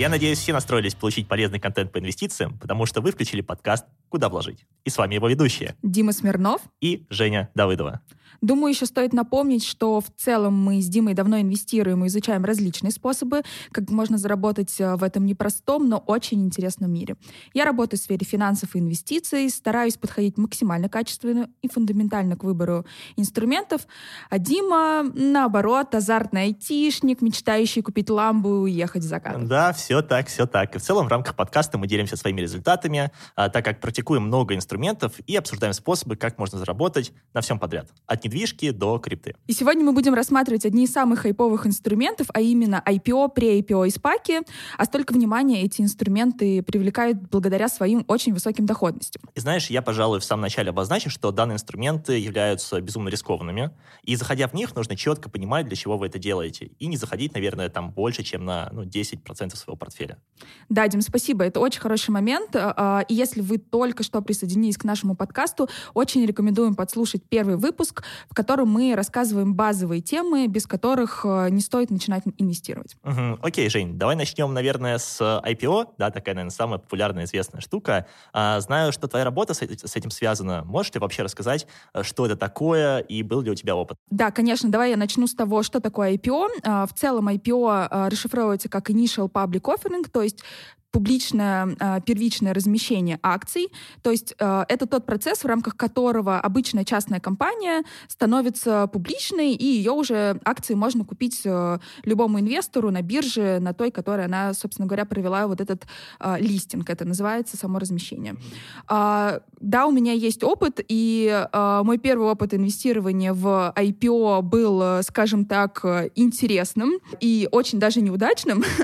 Я надеюсь, все настроились получить полезный контент по инвестициям, потому что вы включили подкаст «Куда вложить». И с вами его ведущие. Дима Смирнов. И Женя Давыдова. Думаю, еще стоит напомнить, что в целом мы с Димой давно инвестируем и изучаем различные способы, как можно заработать э, в этом непростом, но очень интересном мире. Я работаю в сфере финансов и инвестиций, стараюсь подходить максимально качественно и фундаментально к выбору инструментов, а Дима, наоборот, азартный айтишник, мечтающий купить ламбу и уехать в закат. Да, все так, все так. И в целом в рамках подкаста мы делимся своими результатами, а, так как практикуем много инструментов и обсуждаем способы, как можно заработать на всем подряд. От недвижки до крипты. И сегодня мы будем рассматривать одни из самых хайповых инструментов, а именно IPO, pre-IPO и спаки. А столько внимания эти инструменты привлекают благодаря своим очень высоким доходностям. И знаешь, я, пожалуй, в самом начале обозначу, что данные инструменты являются безумно рискованными. И заходя в них, нужно четко понимать, для чего вы это делаете. И не заходить, наверное, там больше, чем на ну, 10% своего портфеля. Да, Дим, спасибо. Это очень хороший момент. А, и если вы только что присоединились к нашему подкасту, очень рекомендуем подслушать первый выпуск, в котором мы рассказываем базовые темы, без которых э, не стоит начинать инвестировать. Угу. Окей, Жень, давай начнем, наверное, с IPO. Да, такая, наверное, самая популярная, известная штука. А, знаю, что твоя работа с, этим связана. Можешь ли вообще рассказать, э, что это такое и был ли у тебя опыт? Да, конечно. Давай я начну с того, что такое IPO. А, в целом IPO а, расшифровывается как Initial Public Offering, то есть публичное э, первичное размещение акций. То есть э, это тот процесс, в рамках которого обычная частная компания становится публичной, и ее уже акции можно купить э, любому инвестору на бирже, на той, которой она, собственно говоря, провела вот этот э, листинг. Это называется само размещение. Да, у меня есть опыт, и мой первый опыт инвестирования в IPO был, скажем так, интересным и очень даже неудачным.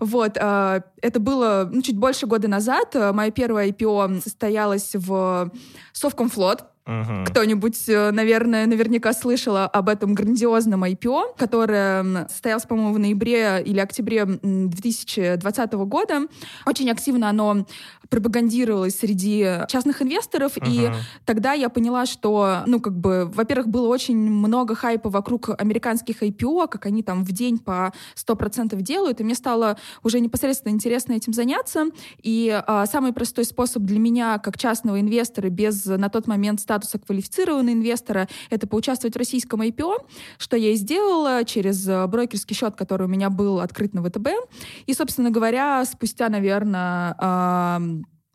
Вот. Это это было ну, чуть больше года назад. Моя первая IPO состоялась в Совкомфлот. Угу. Кто-нибудь, э, наверное, наверняка слышала об этом грандиозном IPO, которое состоялось, по-моему, в ноябре или октябре 2020 года. Очень активно оно пропагандировалось среди частных инвесторов, угу. и тогда я поняла, что, ну, как бы, во-первых, было очень много хайпа вокруг американских IPO, как они там в день по 100% делают, и мне стало уже непосредственно интересно этим заняться, и а, самый простой способ для меня, как частного инвестора, без на тот момент статуса квалифицированного инвестора, это поучаствовать в российском IPO, что я и сделала через э, брокерский счет, который у меня был открыт на ВТБ. И, собственно говоря, спустя, наверное,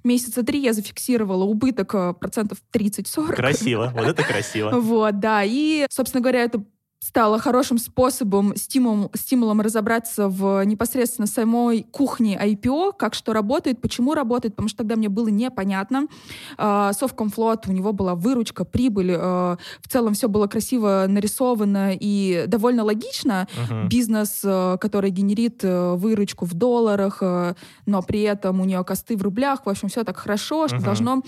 месяца три я зафиксировала убыток э, процентов 30-40. Красиво, вот это красиво. Вот, да, и, собственно говоря, это стало хорошим способом, стимулом, стимулом разобраться в непосредственно самой кухне IPO, как что работает, почему работает, потому что тогда мне было непонятно. А, Совкомфлот, у него была выручка, прибыль, а, в целом все было красиво нарисовано и довольно логично. Uh-huh. Бизнес, а, который генерит выручку в долларах, но при этом у нее косты в рублях, в общем, все так хорошо, что uh-huh. должно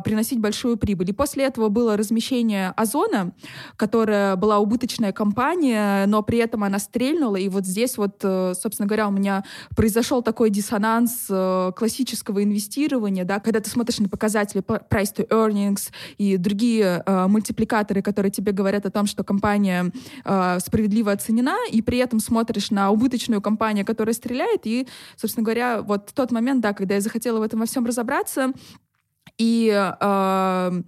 приносить большую прибыль. И после этого было размещение Озона, которая была убыточной успешная компания, но при этом она стрельнула, и вот здесь вот, э, собственно говоря, у меня произошел такой диссонанс э, классического инвестирования, да, когда ты смотришь на показатели price to earnings и другие э, мультипликаторы, которые тебе говорят о том, что компания справедливо оценена, и при этом смотришь на убыточную компанию, которая стреляет, и, собственно говоря, вот тот момент, да, когда я захотела в этом во всем разобраться, и э,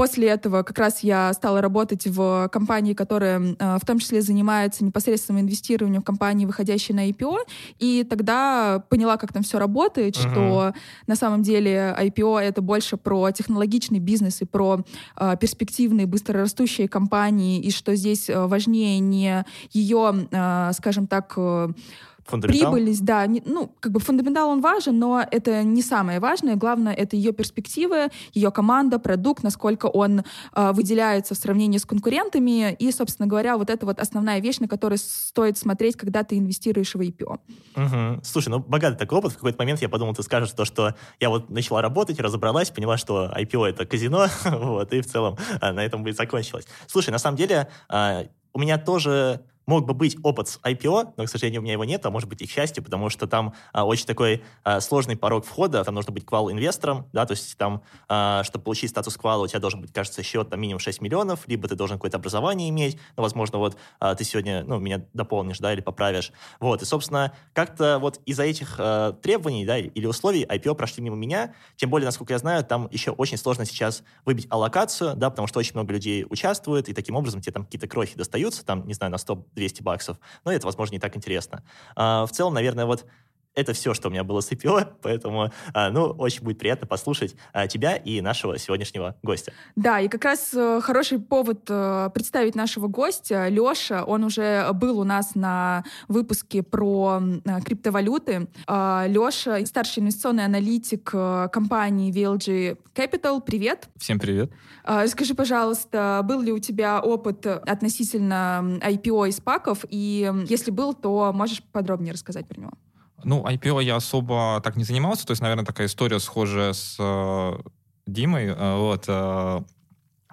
После этого как раз я стала работать в компании, которая э, в том числе занимается непосредственным инвестированием в компании, выходящие на IPO, и тогда поняла, как там все работает, uh-huh. что на самом деле IPO — это больше про технологичный бизнес и про э, перспективные, быстрорастущие компании, и что здесь э, важнее не ее, э, скажем так, э, Прибыльность, да. Не, ну, как бы фундаментал он важен, но это не самое важное. Главное — это ее перспективы, ее команда, продукт, насколько он э, выделяется в сравнении с конкурентами. И, собственно говоря, вот это вот основная вещь, на которую стоит смотреть, когда ты инвестируешь в IPO. Угу. Слушай, ну, богатый такой опыт. В какой-то момент я подумал, ты скажешь то, что я вот начала работать, разобралась, поняла, что IPO — это казино, вот, и в целом а, на этом бы и закончилось. Слушай, на самом деле, а, у меня тоже мог бы быть опыт с IPO, но, к сожалению, у меня его нет, а может быть и к счастью, потому что там а, очень такой а, сложный порог входа, там нужно быть квал-инвестором, да, то есть там, а, чтобы получить статус квала, у тебя должен быть, кажется, счет там минимум 6 миллионов, либо ты должен какое-то образование иметь, ну, возможно, вот а, ты сегодня, ну, меня дополнишь, да, или поправишь. Вот, и, собственно, как-то вот из-за этих а, требований, да, или условий IPO прошли мимо меня, тем более, насколько я знаю, там еще очень сложно сейчас выбить аллокацию, да, потому что очень много людей участвует, и таким образом тебе там какие-то крохи достаются, там, не знаю, на 100-200 баксов, но это, возможно, не так интересно. А, в целом, наверное, вот это все, что у меня было с IPO, поэтому, а, ну, очень будет приятно послушать а, тебя и нашего сегодняшнего гостя. Да, и как раз э, хороший повод э, представить нашего гостя. Леша, он уже был у нас на выпуске про э, криптовалюты. А, Леша, старший инвестиционный аналитик компании VLG Capital. Привет. Всем привет. Скажи, пожалуйста, был ли у тебя опыт относительно IPO и спаков? И если был, то можешь подробнее рассказать про него? Ну, IPO я особо так не занимался, то есть, наверное, такая история схожая с э, Димой, э, вот, э,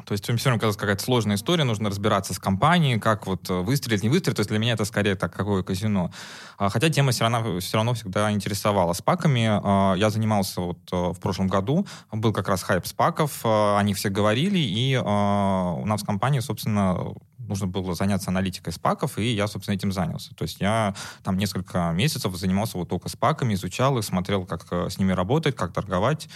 то есть все равно какая-то сложная история, нужно разбираться с компанией, как вот э, выстрелить, не выстрелить. То есть для меня это скорее так, какое казино. А, хотя тема все равно, все равно всегда интересовала. С паками а, я занимался вот э, в прошлом году, был как раз хайп с паков, э, они все говорили, и у нас в компании, собственно, нужно было заняться аналитикой спаков, и я, собственно, этим занялся. То есть я там несколько месяцев занимался вот только спаками, изучал их, смотрел, как с ними работать, как торговать.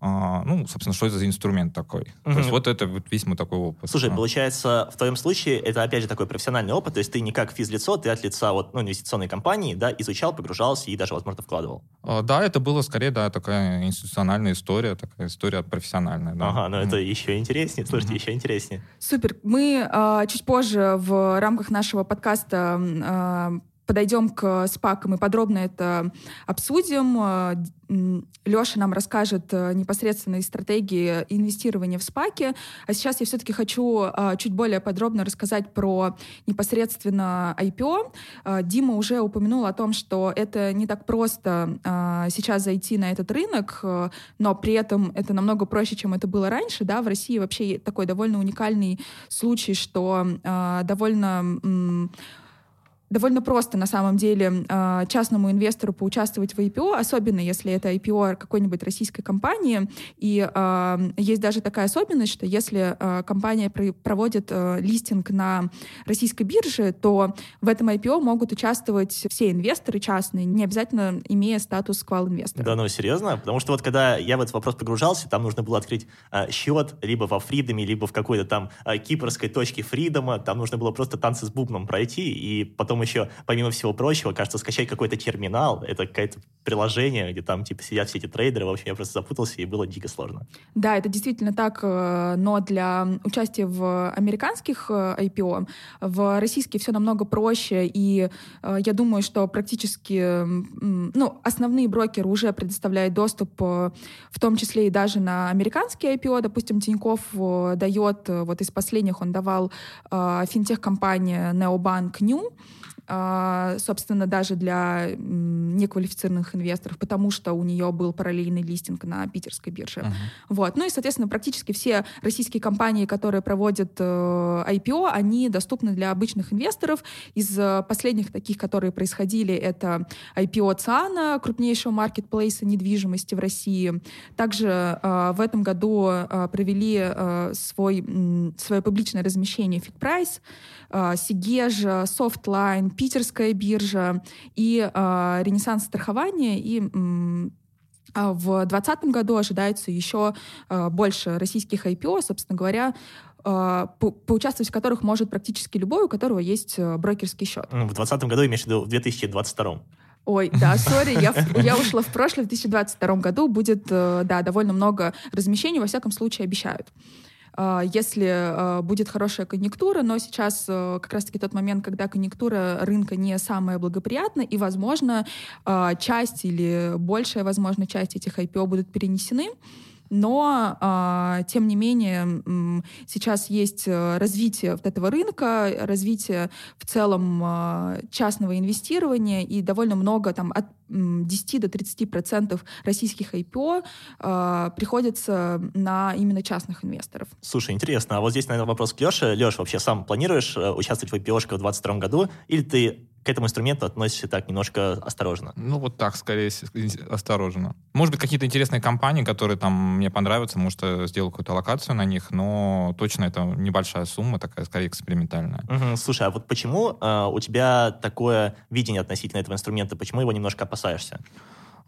А, ну, собственно, что это за инструмент такой. Угу. То есть вот это вот весь мой такой опыт. Слушай, получается, в твоем случае это, опять же, такой профессиональный опыт, то есть ты не как физлицо, ты от лица вот, ну, инвестиционной компании, да, изучал, погружался и даже, возможно, вкладывал. А, да, это было скорее, да, такая институциональная история, такая история профессиональная. Да. Ага, ну это еще интереснее, слушайте, угу. еще интереснее. Супер. Мы э, чуть позже в рамках нашего подкаста э, подойдем к спакам и подробно это обсудим. Э, Леша нам расскажет э, непосредственно стратегии инвестирования в спаки. А сейчас я все-таки хочу э, чуть более подробно рассказать про непосредственно IPO. Дима уже упомянул о том, что это не так просто сейчас зайти на этот рынок, но при этом это намного проще, чем это было раньше. Да? В России вообще такой довольно уникальный случай, что довольно довольно просто на самом деле а, частному инвестору поучаствовать в IPO, особенно если это IPO какой-нибудь российской компании. И э, есть даже такая особенность, что если э, компания проводит листинг на российской бирже, то в этом IPO могут участвовать все инвесторы частные, не обязательно имея статус квал-инвестора. Да, ну серьезно? Потому что вот когда я в этот вопрос погружался, там нужно было открыть счет либо во Фридоме, либо в какой-то там кипрской точке Фридома, там нужно было просто танцы с бубном пройти, и потом потом еще, помимо всего прочего, кажется, скачать какой-то терминал, это какое-то приложение, где там типа сидят все эти трейдеры, в общем, я просто запутался, и было дико сложно. Да, это действительно так, э, но для участия в американских э, IPO в российские все намного проще, и э, я думаю, что практически, ну, основные брокеры уже предоставляют доступ, в том числе и даже на американские IPO, допустим, Тиньков дает, вот из последних он давал финтех-компания Neobank New, собственно, даже для неквалифицированных инвесторов, потому что у нее был параллельный листинг на питерской бирже. Uh-huh. Вот. Ну и, соответственно, практически все российские компании, которые проводят э, IPO, они доступны для обычных инвесторов. Из э, последних таких, которые происходили, это IPO ЦИАНа, крупнейшего маркетплейса недвижимости в России. Также э, в этом году провели свой, свое публичное размещение э, Сигежа, Софтлайн, Питерская биржа и э, Ренессанс страхования и а в 2020 году ожидается еще э, больше российских IPO, собственно говоря, э, по поучаствовать в которых может практически любой, у которого есть э, брокерский счет. В 2020 году имеешь в виду в 2022? Ой, да, сори, я, я ушла в прошлое, в 2022 году будет, да, довольно много размещений, во всяком случае, обещают. А, если а, будет хорошая конъюнктура, но сейчас а, как раз-таки тот момент, когда конъюнктура рынка не самая благоприятная, и, возможно, часть или большая, возможно, часть этих IPO будут перенесены, но, э, тем не менее, э, сейчас есть развитие вот этого рынка, развитие в целом э, частного инвестирования и довольно много, там, от 10 до 30 процентов российских IPO э, приходится на именно частных инвесторов. Слушай, интересно, а вот здесь, наверное, вопрос к Леше. Леш, вообще сам планируешь э, участвовать в IPO в 2022 году, или ты к этому инструменту относишься так немножко осторожно? Ну, вот так, скорее, осторожно. Может быть, какие-то интересные компании, которые там мне понравятся, может, я сделаю какую-то локацию на них, но точно это небольшая сумма, такая, скорее, экспериментальная. Угу, слушай, а вот почему э, у тебя такое видение относительно этого инструмента? Почему его немножко опасаешься?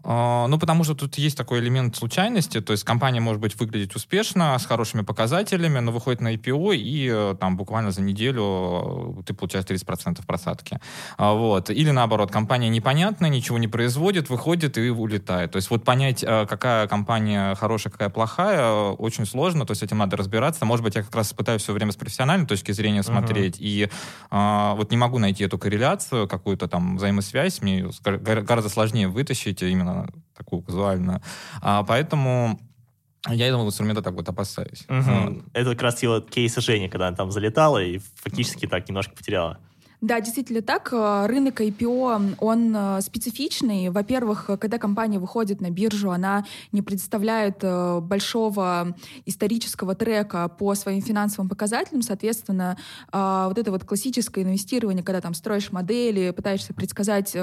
А, ну, потому что тут есть такой элемент случайности, то есть компания может быть выглядеть успешно, с хорошими показателями, но выходит на IPO, и э, там буквально за неделю э, ты получаешь 30% просадки. А, вот. Или наоборот, компания непонятная, ничего не производит, выходит и улетает. То есть вот понять, э, какая компания хорошая, какая плохая, очень сложно, то есть этим надо разбираться. Может быть, я как раз пытаюсь все время с профессиональной точки зрения смотреть, uh-huh. и а, вот не могу найти эту корреляцию, какую-то там взаимосвязь, мне гораздо сложнее вытащить именно такую казуальную. А, поэтому я этого инструмента так вот опасаюсь. Угу. Вот. Это как раз его кейс Жени, когда она там залетала и фактически так немножко потеряла. Да, действительно так. Э, рынок IPO, он э, специфичный. Во-первых, когда компания выходит на биржу, она не представляет э, большого исторического трека по своим финансовым показателям. Соответственно, вот это вот классическое инвестирование, когда там строишь модели, пытаешься предсказать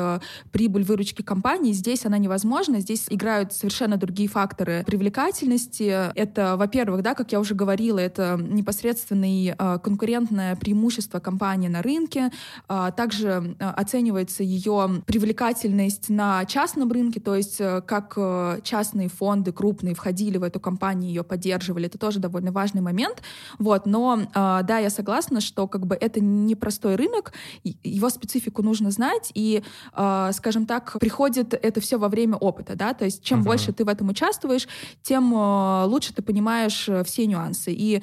прибыль выручки компании, здесь она невозможна. Здесь играют совершенно другие факторы привлекательности. Это, во-первых, да, как я уже говорила, это непосредственное конкурентное преимущество компании на рынке. А, также а, оценивается ее привлекательность на частном рынке, то есть э, как э, частные фонды крупные входили в эту компанию, ее поддерживали. Это тоже довольно важный момент. Вот. Но а, да, я согласна, что как бы это непростой рынок, его специфику нужно знать, и, скажем так, приходит это все во время опыта, да, то есть чем uh-huh. больше ты в этом участвуешь, тем э, лучше ты понимаешь все нюансы. И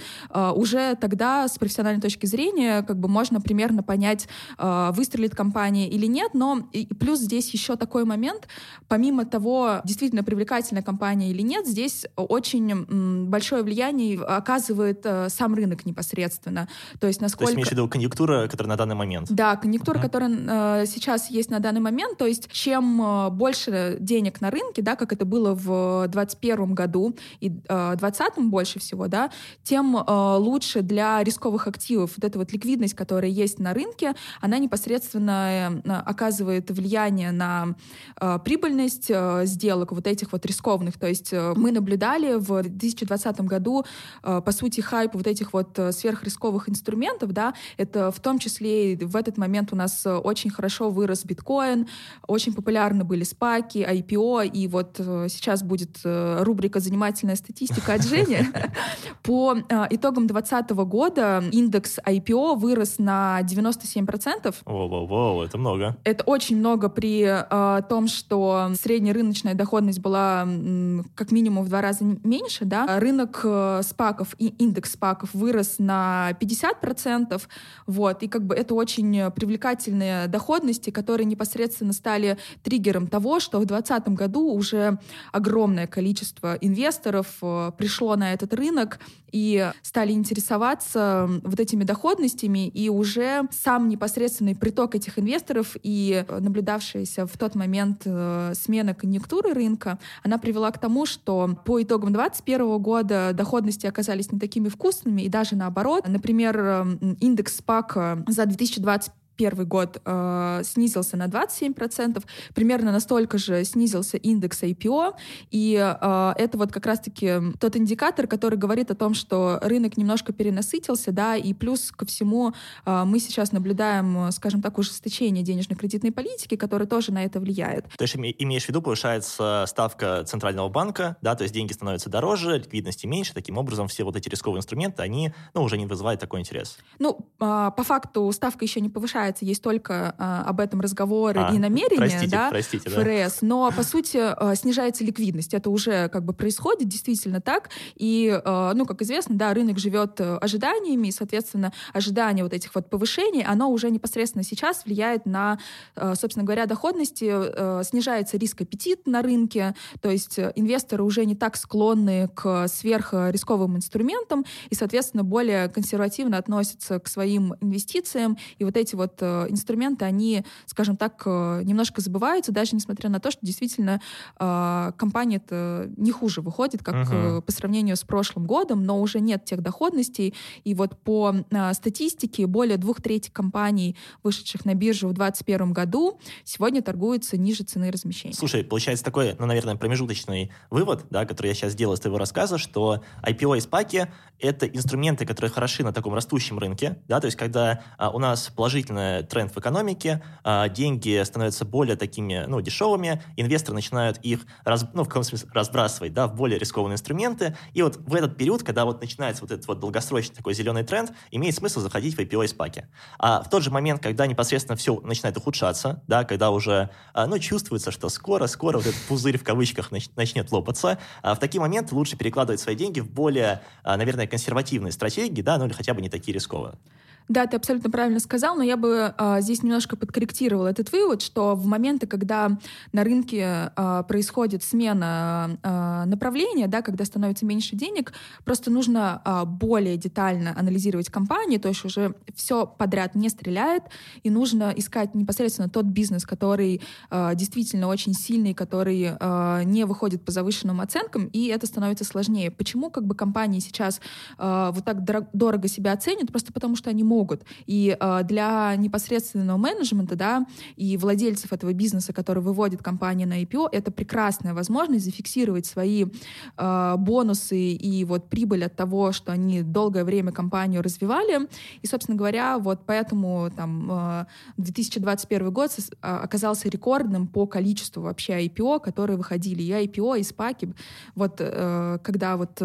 уже тогда с профессиональной точки зрения как бы можно примерно понять, выстрелит компания или нет, но и плюс здесь еще такой момент, помимо того, действительно привлекательная компания или нет, здесь очень большое влияние оказывает э, сам рынок непосредственно. То есть насколько... То есть имеешь в виду конъюнктура, которая на данный момент? Да, конъюнктура, uh-huh. которая э, сейчас есть на данный момент, то есть чем э, больше денег на рынке, да, как это было в 2021 году и э, 2020 больше всего, да, тем э, лучше для рисковых активов вот эта вот ликвидность, которая есть на рынке, она непосредственно э, оказывает влияние на э, прибыльность э, сделок вот этих вот рискованных. То есть мы наблюдали в 2020 году, по сути, хайп вот этих вот сверхрисковых инструментов, да, это в том числе в этот момент у нас очень хорошо вырос биткоин, очень популярны были спаки, IPO, и вот сейчас будет рубрика «Занимательная статистика» от Жени. По итогам 2020 года индекс IPO вырос на 97%, процентов. Воу-воу-воу, это много. Это очень много при э, том, что средняя рыночная доходность была м, как минимум в два раза меньше, да. Рынок э, спаков и индекс спаков вырос на 50%, вот, и как бы это очень привлекательные доходности, которые непосредственно стали триггером того, что в 2020 году уже огромное количество инвесторов э, пришло на этот рынок и стали интересоваться вот этими доходностями, и уже сам непосредственный приток этих инвесторов и э, наблюдавшаяся в тот момент э, смена конъюнктуры рынка, она привела к тому, что по итогам 2021 года доходности оказались не такими вкусными, и даже наоборот. Например, э, индекс СПАК за 2020 первый год э, снизился на 27%, примерно настолько же снизился индекс IPO, и э, это вот как раз-таки тот индикатор, который говорит о том, что рынок немножко перенасытился, да, и плюс ко всему э, мы сейчас наблюдаем, скажем так, ужесточение денежно-кредитной политики, которое тоже на это влияет. То есть имеешь в виду, повышается ставка Центрального банка, да, то есть деньги становятся дороже, ликвидности меньше, таким образом все вот эти рисковые инструменты, они, ну, уже не вызывают такой интерес. Ну, э, по факту ставка еще не повышается, запускается, есть только а, об этом разговоры а, и намерения, простите, да, простите, ФРС, да. но, по сути, а, снижается ликвидность. Это уже как бы происходит, действительно так. И, а, ну, как известно, да, рынок живет э, ожиданиями, и, соответственно, ожидание вот этих вот повышений, оно уже непосредственно сейчас влияет на, э, собственно говоря, доходности, э, снижается риск аппетит на рынке, то есть инвесторы уже не так склонны к сверхрисковым инструментам и, соответственно, более консервативно относятся к своим инвестициям, и вот эти вот инструменты, они, скажем так, немножко забываются, даже несмотря на то, что действительно компания это не хуже выходит, как uh-huh. по сравнению с прошлым годом, но уже нет тех доходностей, и вот по статистике более двух третей компаний, вышедших на биржу в 2021 году, сегодня торгуются ниже цены размещения. Слушай, получается такой, ну, наверное, промежуточный вывод, да, который я сейчас сделал из твоего рассказа, что IPO и SPAC — это инструменты, которые хороши на таком растущем рынке, да, то есть когда а, у нас положительный тренд в экономике, а, деньги становятся более такими, ну, дешевыми, инвесторы начинают их, раз, ну, в каком смысле, разбрасывать, да, в более рискованные инструменты, и вот в этот период, когда вот начинается вот этот вот долгосрочный такой зеленый тренд, имеет смысл заходить в IPO и SPAC. А в тот же момент, когда непосредственно все начинает ухудшаться, да, когда уже, а, ну, чувствуется, что скоро-скоро вот этот пузырь в кавычках начнет лопаться, а в такие моменты лучше перекладывать свои деньги в более, наверное, консервативные стратегии, да, ну или хотя бы не такие рисковые. Да, ты абсолютно правильно сказал, но я бы а, здесь немножко подкорректировала этот вывод, что в моменты, когда на рынке а, происходит смена а, направления, да, когда становится меньше денег, просто нужно а, более детально анализировать компании, то есть уже все подряд не стреляет, и нужно искать непосредственно тот бизнес, который а, действительно очень сильный, который а, не выходит по завышенным оценкам, и это становится сложнее. Почему как бы компании сейчас а, вот так дорого себя оценят? Просто потому что они могут. И э, для непосредственного менеджмента, да, и владельцев этого бизнеса, который выводит компанию на IPO, это прекрасная возможность зафиксировать свои э, бонусы и вот прибыль от того, что они долгое время компанию развивали. И, собственно говоря, вот поэтому там э, 2021 год оказался рекордным по количеству вообще IPO, которые выходили. И IPO, и SPAC. Вот э, когда вот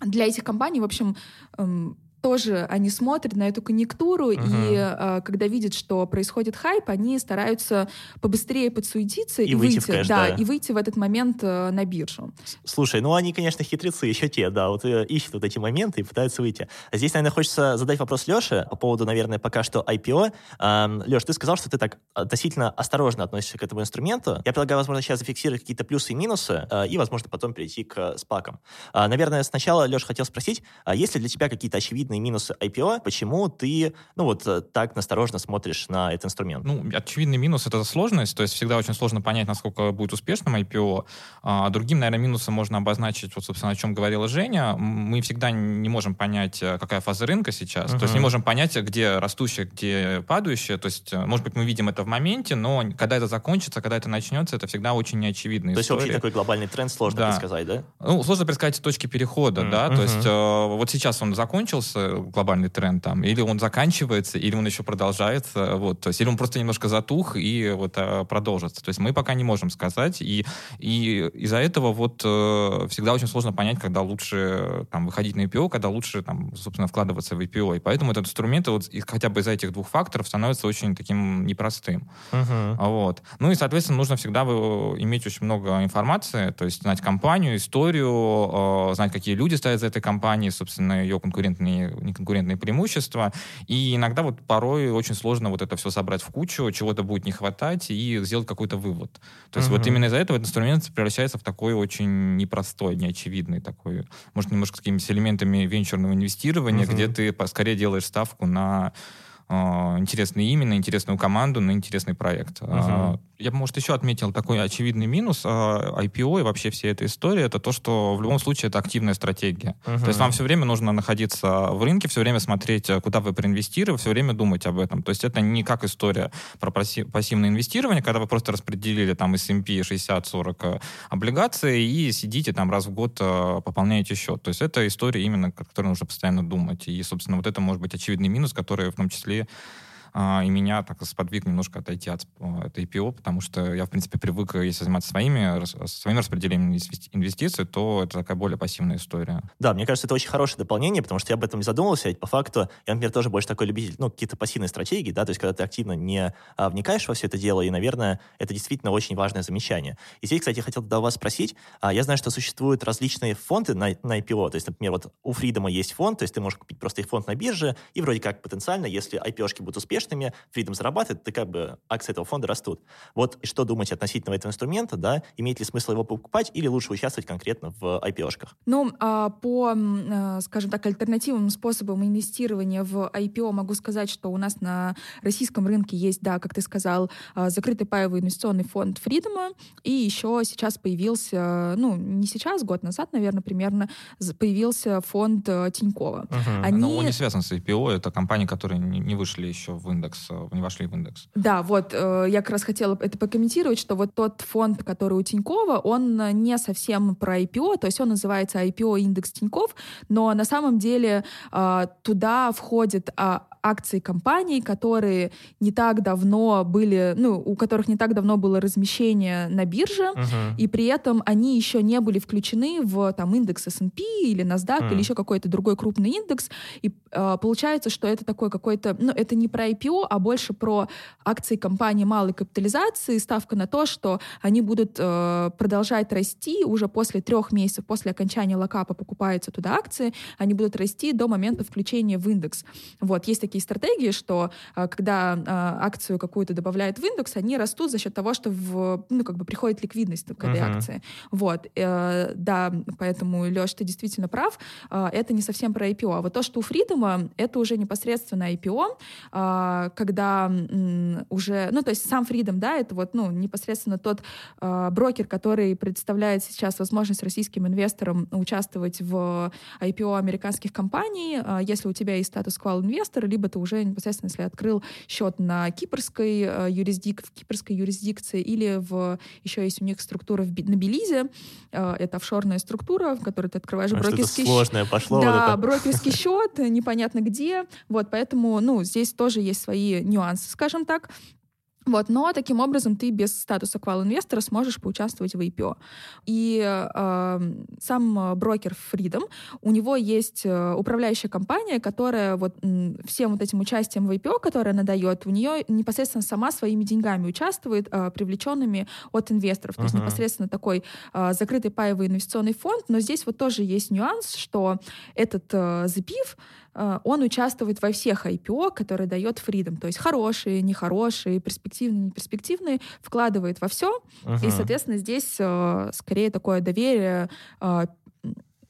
для этих компаний, в общем, эм, тоже они смотрят на эту конъюнктуру, uh-huh. и э, когда видят, что происходит хайп, они стараются побыстрее подсуетиться и, и выйти, выйти кэш, да, да, и выйти в этот момент э, на биржу. Слушай, ну они, конечно, хитрецы еще те, да, вот э, ищут вот эти моменты и пытаются выйти. Здесь, наверное, хочется задать вопрос Леше по поводу, наверное, пока что IPO. Эм, Леш, ты сказал, что ты так относительно осторожно относишься к этому инструменту. Я предлагаю, возможно, сейчас зафиксировать какие-то плюсы и минусы, э, и, возможно, потом перейти к спакам. Э, наверное, сначала, Леш, хотел спросить, а есть ли для тебя какие-то очевидные очевидные минусы IPO, почему ты, ну вот, э, так насторожно смотришь на этот инструмент? Ну, очевидный минус — это сложность, то есть всегда очень сложно понять, насколько будет успешным IPO. А другим, наверное, минусом можно обозначить, вот, собственно, о чем говорила Женя. Мы всегда не можем понять, э, какая фаза рынка сейчас, uh-huh. то есть не можем понять, где растущее, где падающее, то есть, э, может быть, мы видим это в моменте, но когда это закончится, когда это начнется, это всегда очень неочевидно. То есть общий такой глобальный тренд сложно да. предсказать, да? Ну, сложно предсказать точки перехода, uh-huh. да, то есть вот сейчас он закончился, глобальный тренд там, или он заканчивается, или он еще продолжается, вот, то есть, или он просто немножко затух и вот а, продолжится. То есть мы пока не можем сказать, и, и из-за этого вот э, всегда очень сложно понять, когда лучше там выходить на IPO, когда лучше там, собственно, вкладываться в IPO. И поэтому этот инструмент вот хотя бы из-за этих двух факторов становится очень таким непростым. Uh-huh. Вот. Ну и, соответственно, нужно всегда иметь очень много информации, то есть знать компанию, историю, э, знать, какие люди стоят за этой компанией, собственно, ее конкурентные, конкурентные преимущества. И иногда вот порой очень сложно вот это все собрать в кучу, чего-то будет не хватать и сделать какой-то вывод. То есть uh-huh. вот именно из-за этого этот инструмент превращается в такой очень непростой, неочевидный такой, может, немножко с какими-то элементами венчурного инвестирования, uh-huh. где ты скорее делаешь ставку на а, интересное имя, на интересную команду, на интересный проект. Uh-huh. Я бы, может, еще отметил такой очевидный минус IPO и вообще всей этой истории, это то, что в любом случае это активная стратегия. Uh-huh. То есть вам все время нужно находиться в рынке, все время смотреть, куда вы проинвестировали, все время думать об этом. То есть это не как история про пассивное инвестирование, когда вы просто распределили там S&P 60-40 облигаций и сидите там раз в год пополняете счет. То есть это история именно, о которой нужно постоянно думать. И, собственно, вот это может быть очевидный минус, который в том числе а, и меня так сподвиг немножко отойти от, от IPO, потому что я, в принципе, привык, если заниматься своими, своим распределением инвестиций, то это такая более пассивная история. Да, мне кажется, это очень хорошее дополнение, потому что я об этом не задумывался, ведь по факту я, например, тоже больше такой любитель, ну, какие-то пассивные стратегии, да, то есть когда ты активно не а, вникаешь во все это дело, и, наверное, это действительно очень важное замечание. И здесь, кстати, я хотел тогда вас спросить, а, я знаю, что существуют различные фонды на, на IPO, то есть, например, вот у Freedom есть фонд, то есть ты можешь купить просто их фонд на бирже, и вроде как потенциально, если IPO-шки будут успешными, Freedom зарабатывает, то как бы акции этого фонда растут. Вот что думаете относительно этого инструмента, да, имеет ли смысл его покупать или лучше участвовать конкретно в IPO-шках? Ну, а, по, а, скажем так, альтернативным способам инвестирования в IPO могу сказать, что у нас на российском рынке есть, да, как ты сказал, а, закрытый паевый инвестиционный фонд Freedom, и еще сейчас появился, ну, не сейчас, год назад, наверное, примерно, появился фонд э, Тинькова. Угу. Они... Но он не связан с IPO, это компании, которые не вышли еще в индекс, э, не вошли в индекс. Да, вот, э, я как раз хотела это покомментировать, что вот тот фонд, который у Тинькова, он не совсем про IPO, то есть он называется IPO индекс Тиньков, но на самом деле туда входит а, акции компаний, которые не так давно были, ну, у которых не так давно было размещение на бирже, uh-huh. и при этом они еще не были включены в там индекс S&P или NASDAQ uh-huh. или еще какой-то другой крупный индекс, и э, получается, что это такой какой-то, ну, это не про IPO, а больше про акции компании малой капитализации, ставка на то, что они будут э, продолжать расти уже после трех месяцев после окончания локапа покупаются туда акции, они будут расти до момента включения в индекс. Вот, есть такие такие стратегии, что а, когда а, акцию какую-то добавляют в индекс, они растут за счет того, что в, ну, как бы приходит ликвидность к этой uh-huh. акции. Вот. Э, да, поэтому, Леш, ты действительно прав. Э, это не совсем про IPO. А вот то, что у Фридома, это уже непосредственно IPO, э, когда уже, ну, то есть сам Freedom, да, это вот, ну, непосредственно тот э, брокер, который представляет сейчас возможность российским инвесторам участвовать в IPO американских компаний, э, если у тебя есть статус квал-инвестора, либо ты уже непосредственно, если открыл счет на кипрской, э, юрисдик, в кипрской юрисдикции или в, еще есть у них структура в, на Белизе, э, это офшорная структура, в которой ты открываешь а брокерский счет. сложное пошло. Да, вот это. брокерский счет, непонятно где. Вот, поэтому, ну, здесь тоже есть свои нюансы, скажем так. Вот, но таким образом ты без статуса квал-инвестора сможешь поучаствовать в IPO. И э, сам брокер Freedom, у него есть э, управляющая компания, которая вот всем вот этим участием в IPO, которое она дает, у нее непосредственно сама своими деньгами участвует, э, привлеченными от инвесторов. То uh-huh. есть непосредственно такой э, закрытый паевый инвестиционный фонд. Но здесь вот тоже есть нюанс, что этот э, запив он участвует во всех IPO, которые дает Freedom. То есть хорошие, нехорошие, перспективные, неперспективные, вкладывает во все. Uh-huh. И, соответственно, здесь э, скорее такое доверие э,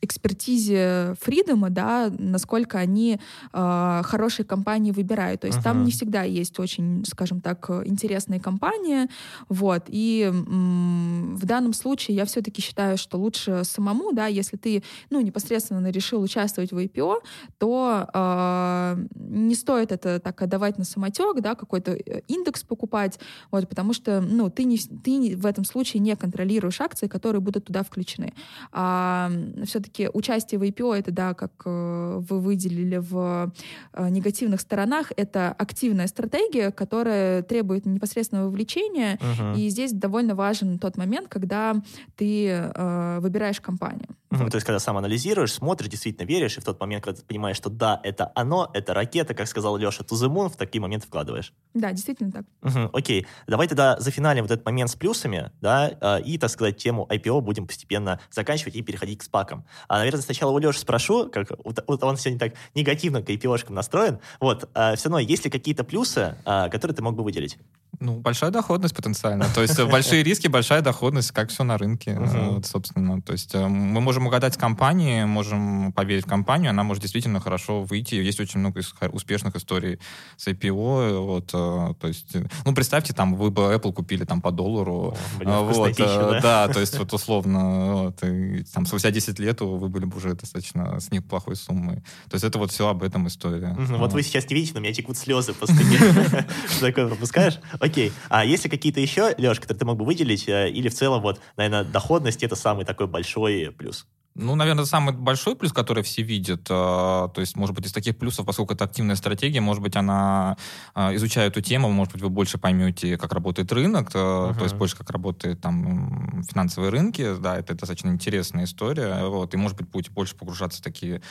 экспертизе Фридома, да, насколько они э, хорошие компании выбирают. То есть uh-huh. там не всегда есть очень, скажем так, интересные компании, вот. И м- в данном случае я все-таки считаю, что лучше самому, да, если ты, ну, непосредственно решил участвовать в IPO, то э, не стоит это так отдавать на самотек, да, какой-то э, индекс покупать, вот, потому что, ну, ты не, ты в этом случае не контролируешь акции, которые будут туда включены. А все-таки все-таки участие в IPO, это, да, как э, вы выделили в э, негативных сторонах, это активная стратегия, которая требует непосредственного вовлечения, uh-huh. и здесь довольно важен тот момент, когда ты э, выбираешь компанию. Вот. То есть, когда сам анализируешь, смотришь, действительно веришь, и в тот момент, когда ты понимаешь, что да, это оно, это ракета, как сказал Леша, moon, в такие моменты вкладываешь. Да, действительно так. Uh-huh. Окей, давай тогда зафиналим вот этот момент с плюсами, да, э, и, так сказать, тему IPO будем постепенно заканчивать и переходить к спакам. А, наверное, сначала у Леши спрошу, как вот он сегодня так негативно к IPO-шкам настроен. Вот, а, все равно, есть ли какие-то плюсы, а, которые ты мог бы выделить? Ну, большая доходность потенциально. То есть большие риски, большая доходность, как все на рынке, вот, собственно. То есть э, мы можем угадать компании, можем поверить в компанию, она может действительно хорошо выйти. Есть очень много успешных историй с IPO. Вот, э, то есть, ну, представьте, там, вы бы Apple купили там по доллару. вот, да? да, то есть вот условно, вот, и, там, спустя 10 лет вы были бы уже достаточно с неплохой суммой. То есть это вот все об этом история. Вот вы сейчас не видите, но у меня текут слезы после Что такое пропускаешь? Окей. А есть ли какие-то еще, Леш, которые ты мог бы выделить? Э, или в целом, вот, наверное, доходность — это самый такой большой плюс? Ну, наверное, самый большой плюс, который все видят, э, то есть, может быть, из таких плюсов, поскольку это активная стратегия, может быть, она, э, изучая эту тему, может быть, вы больше поймете, как работает рынок, uh-huh. то есть больше как работают там финансовые рынки, да, это достаточно интересная история, вот, и, может быть, будете больше погружаться в такие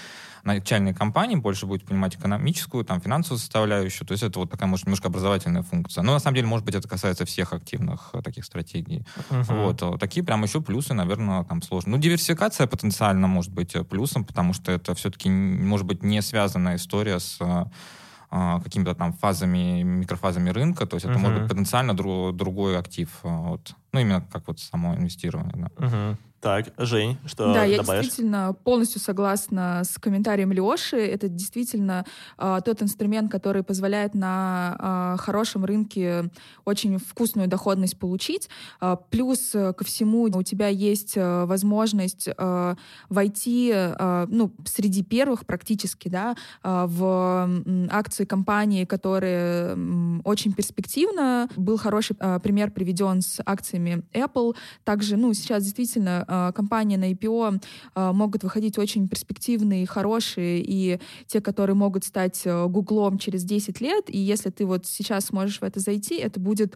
начальные компании, больше будете понимать экономическую, там, финансовую составляющую, то есть это вот такая, может, немножко образовательная функция. Но, на самом деле, может быть, это касается всех активных таких стратегий. Uh-huh. Вот, такие прям еще плюсы, наверное, там сложно. Ну, диверсификация потенциально потенциально может быть э, плюсом, потому что это все-таки может быть не связанная история с а, какими-то там фазами, микрофазами рынка, то есть это uh-huh. может быть потенциально дру- другой актив, э, вот, ну именно как вот само инвестирование. Да. Uh-huh. Так, Жень, что Да, я добавишь? действительно полностью согласна с комментарием Леши. Это действительно э, тот инструмент, который позволяет на э, хорошем рынке очень вкусную доходность получить. Э, плюс ко всему у тебя есть э, возможность э, войти э, ну, среди первых практически да, э, в э, акции компании, которые э, очень перспективно. Был хороший э, пример приведен с акциями Apple. Также ну, сейчас действительно Э, компании на IPO э, могут выходить очень перспективные, хорошие, и те, которые могут стать э, Гуглом через 10 лет. И если ты вот сейчас сможешь в это зайти, это будет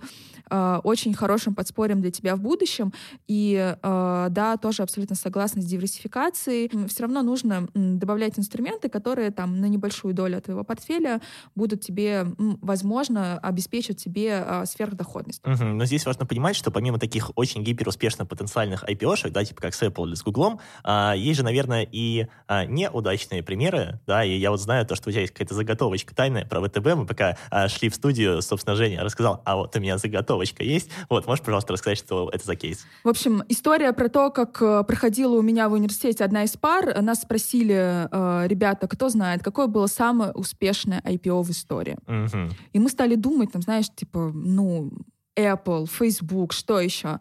очень хорошим подспорьем для тебя в будущем. И да, тоже абсолютно согласна с диверсификацией. Все равно нужно добавлять инструменты, которые там на небольшую долю твоего портфеля будут тебе, возможно, обеспечить тебе сверхдоходность. Угу. Но здесь важно понимать, что помимо таких очень гиперуспешных потенциальных IPO-шек, да, типа как с Apple или с Google, а, есть же, наверное, и а, неудачные примеры, да, и я вот знаю то, что у тебя есть какая-то заготовочка тайная про ВТБ, мы пока а, шли в студию, собственно, Женя рассказал, а вот у меня заготовочка есть, вот, можешь, пожалуйста, рассказать, что это за кейс? В общем, история про то, как э, проходила у меня в университете одна из пар, нас спросили э, ребята, кто знает, какое было самое успешное IPO в истории. Угу. И мы стали думать, там, знаешь, типа, ну, Apple, Facebook, что еще?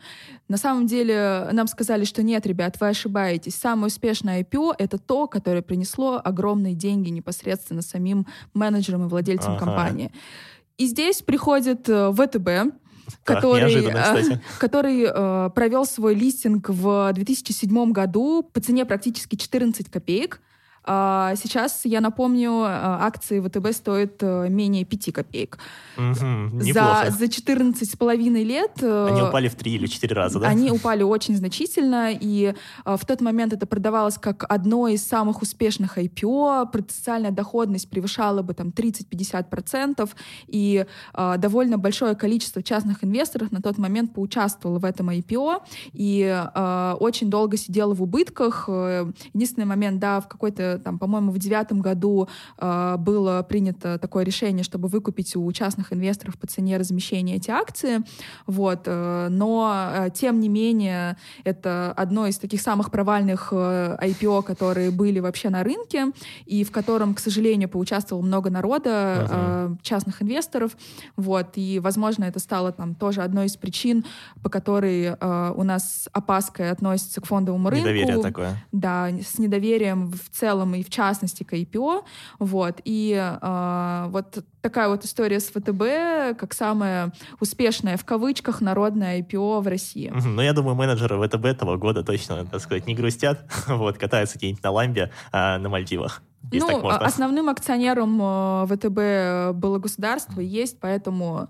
На самом деле нам сказали, что нет, ребят, вы ошибаетесь. Самое успешное IPO — это то, которое принесло огромные деньги непосредственно самим менеджерам и владельцам ага. компании. И здесь приходит э, ВТБ, который, э, который э, провел свой листинг в 2007 году по цене практически 14 копеек. А, сейчас, я напомню, а, акции ВТБ стоят э, менее 5 копеек. Угу, за, за 14 с половиной лет... Э, они упали в 3 или 4 раза, да? Они упали очень значительно, и а, в тот момент это продавалось как одно из самых успешных IPO, потенциальная доходность превышала бы там 30-50%, и довольно большое количество частных инвесторов на тот момент поучаствовало в этом IPO, и очень долго сидело в убытках. Э, единственный момент, да, в какой-то там, по-моему, в девятом году э, было принято такое решение, чтобы выкупить у частных инвесторов по цене размещения эти акции. Вот. Э, но, э, тем не менее, это одно из таких самых провальных э, IPO, которые были вообще на рынке, и в котором, к сожалению, поучаствовало много народа, э, частных инвесторов. Вот. И, возможно, это стало там тоже одной из причин, по которой э, у нас опаской относится к фондовому рынку. Недоверие такое. Да, с недоверием в целом целом и в частности к IPO. Вот. И э, вот такая вот история с ВТБ, как самая успешная в кавычках народная IPO в России. Ну, я думаю, менеджеры ВТБ этого года точно, так сказать, не грустят, вот, катаются где-нибудь на ламбе а, на Мальдивах. ну, основным акционером э, ВТБ было государство, есть, поэтому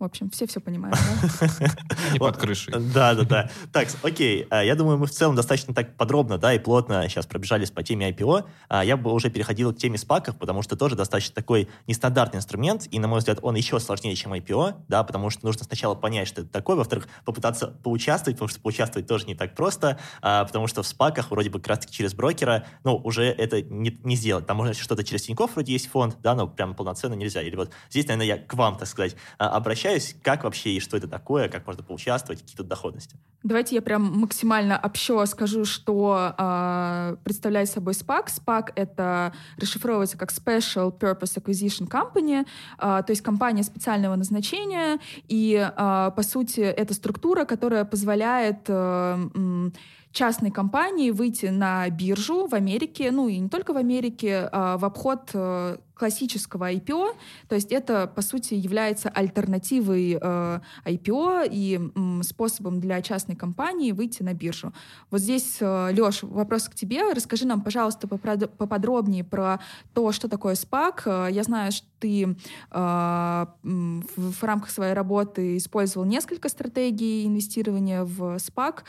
в общем, все все понимают, да? Не под крышей. Да, да, да. Так, окей. А, я думаю, мы в целом достаточно так подробно, да, и плотно сейчас пробежались по теме IPO. А, я бы уже переходил к теме спаков, потому что тоже достаточно такой нестандартный инструмент, и, на мой взгляд, он еще сложнее, чем IPO, да, потому что нужно сначала понять, что это такое, во-вторых, попытаться поучаствовать, потому что поучаствовать тоже не так просто, а, потому что в спаках вроде бы как раз-таки через брокера, ну, уже это не, не сделать. Там можно что-то через Тинькофф вроде есть фонд, да, но прям полноценно нельзя. Или вот здесь, наверное, я к вам, так сказать, обращаюсь, общаюсь, как вообще и что это такое, как можно поучаствовать, какие тут доходности? Давайте я прям максимально общо скажу, что э, представляет собой SPAC. SPAC — это расшифровывается как Special Purpose Acquisition Company, э, то есть компания специального назначения, и, э, по сути, это структура, которая позволяет э, частной компании выйти на биржу в Америке, ну и не только в Америке, а в обход э, классического IPO, то есть это, по сути, является альтернативой э, IPO и м, способом для частной компании выйти на биржу. Вот здесь, э, Леш, вопрос к тебе. Расскажи нам, пожалуйста, поподробнее про то, что такое SPAC. Э, я знаю, что ты э, в рамках своей работы использовал несколько стратегий инвестирования в SPAC.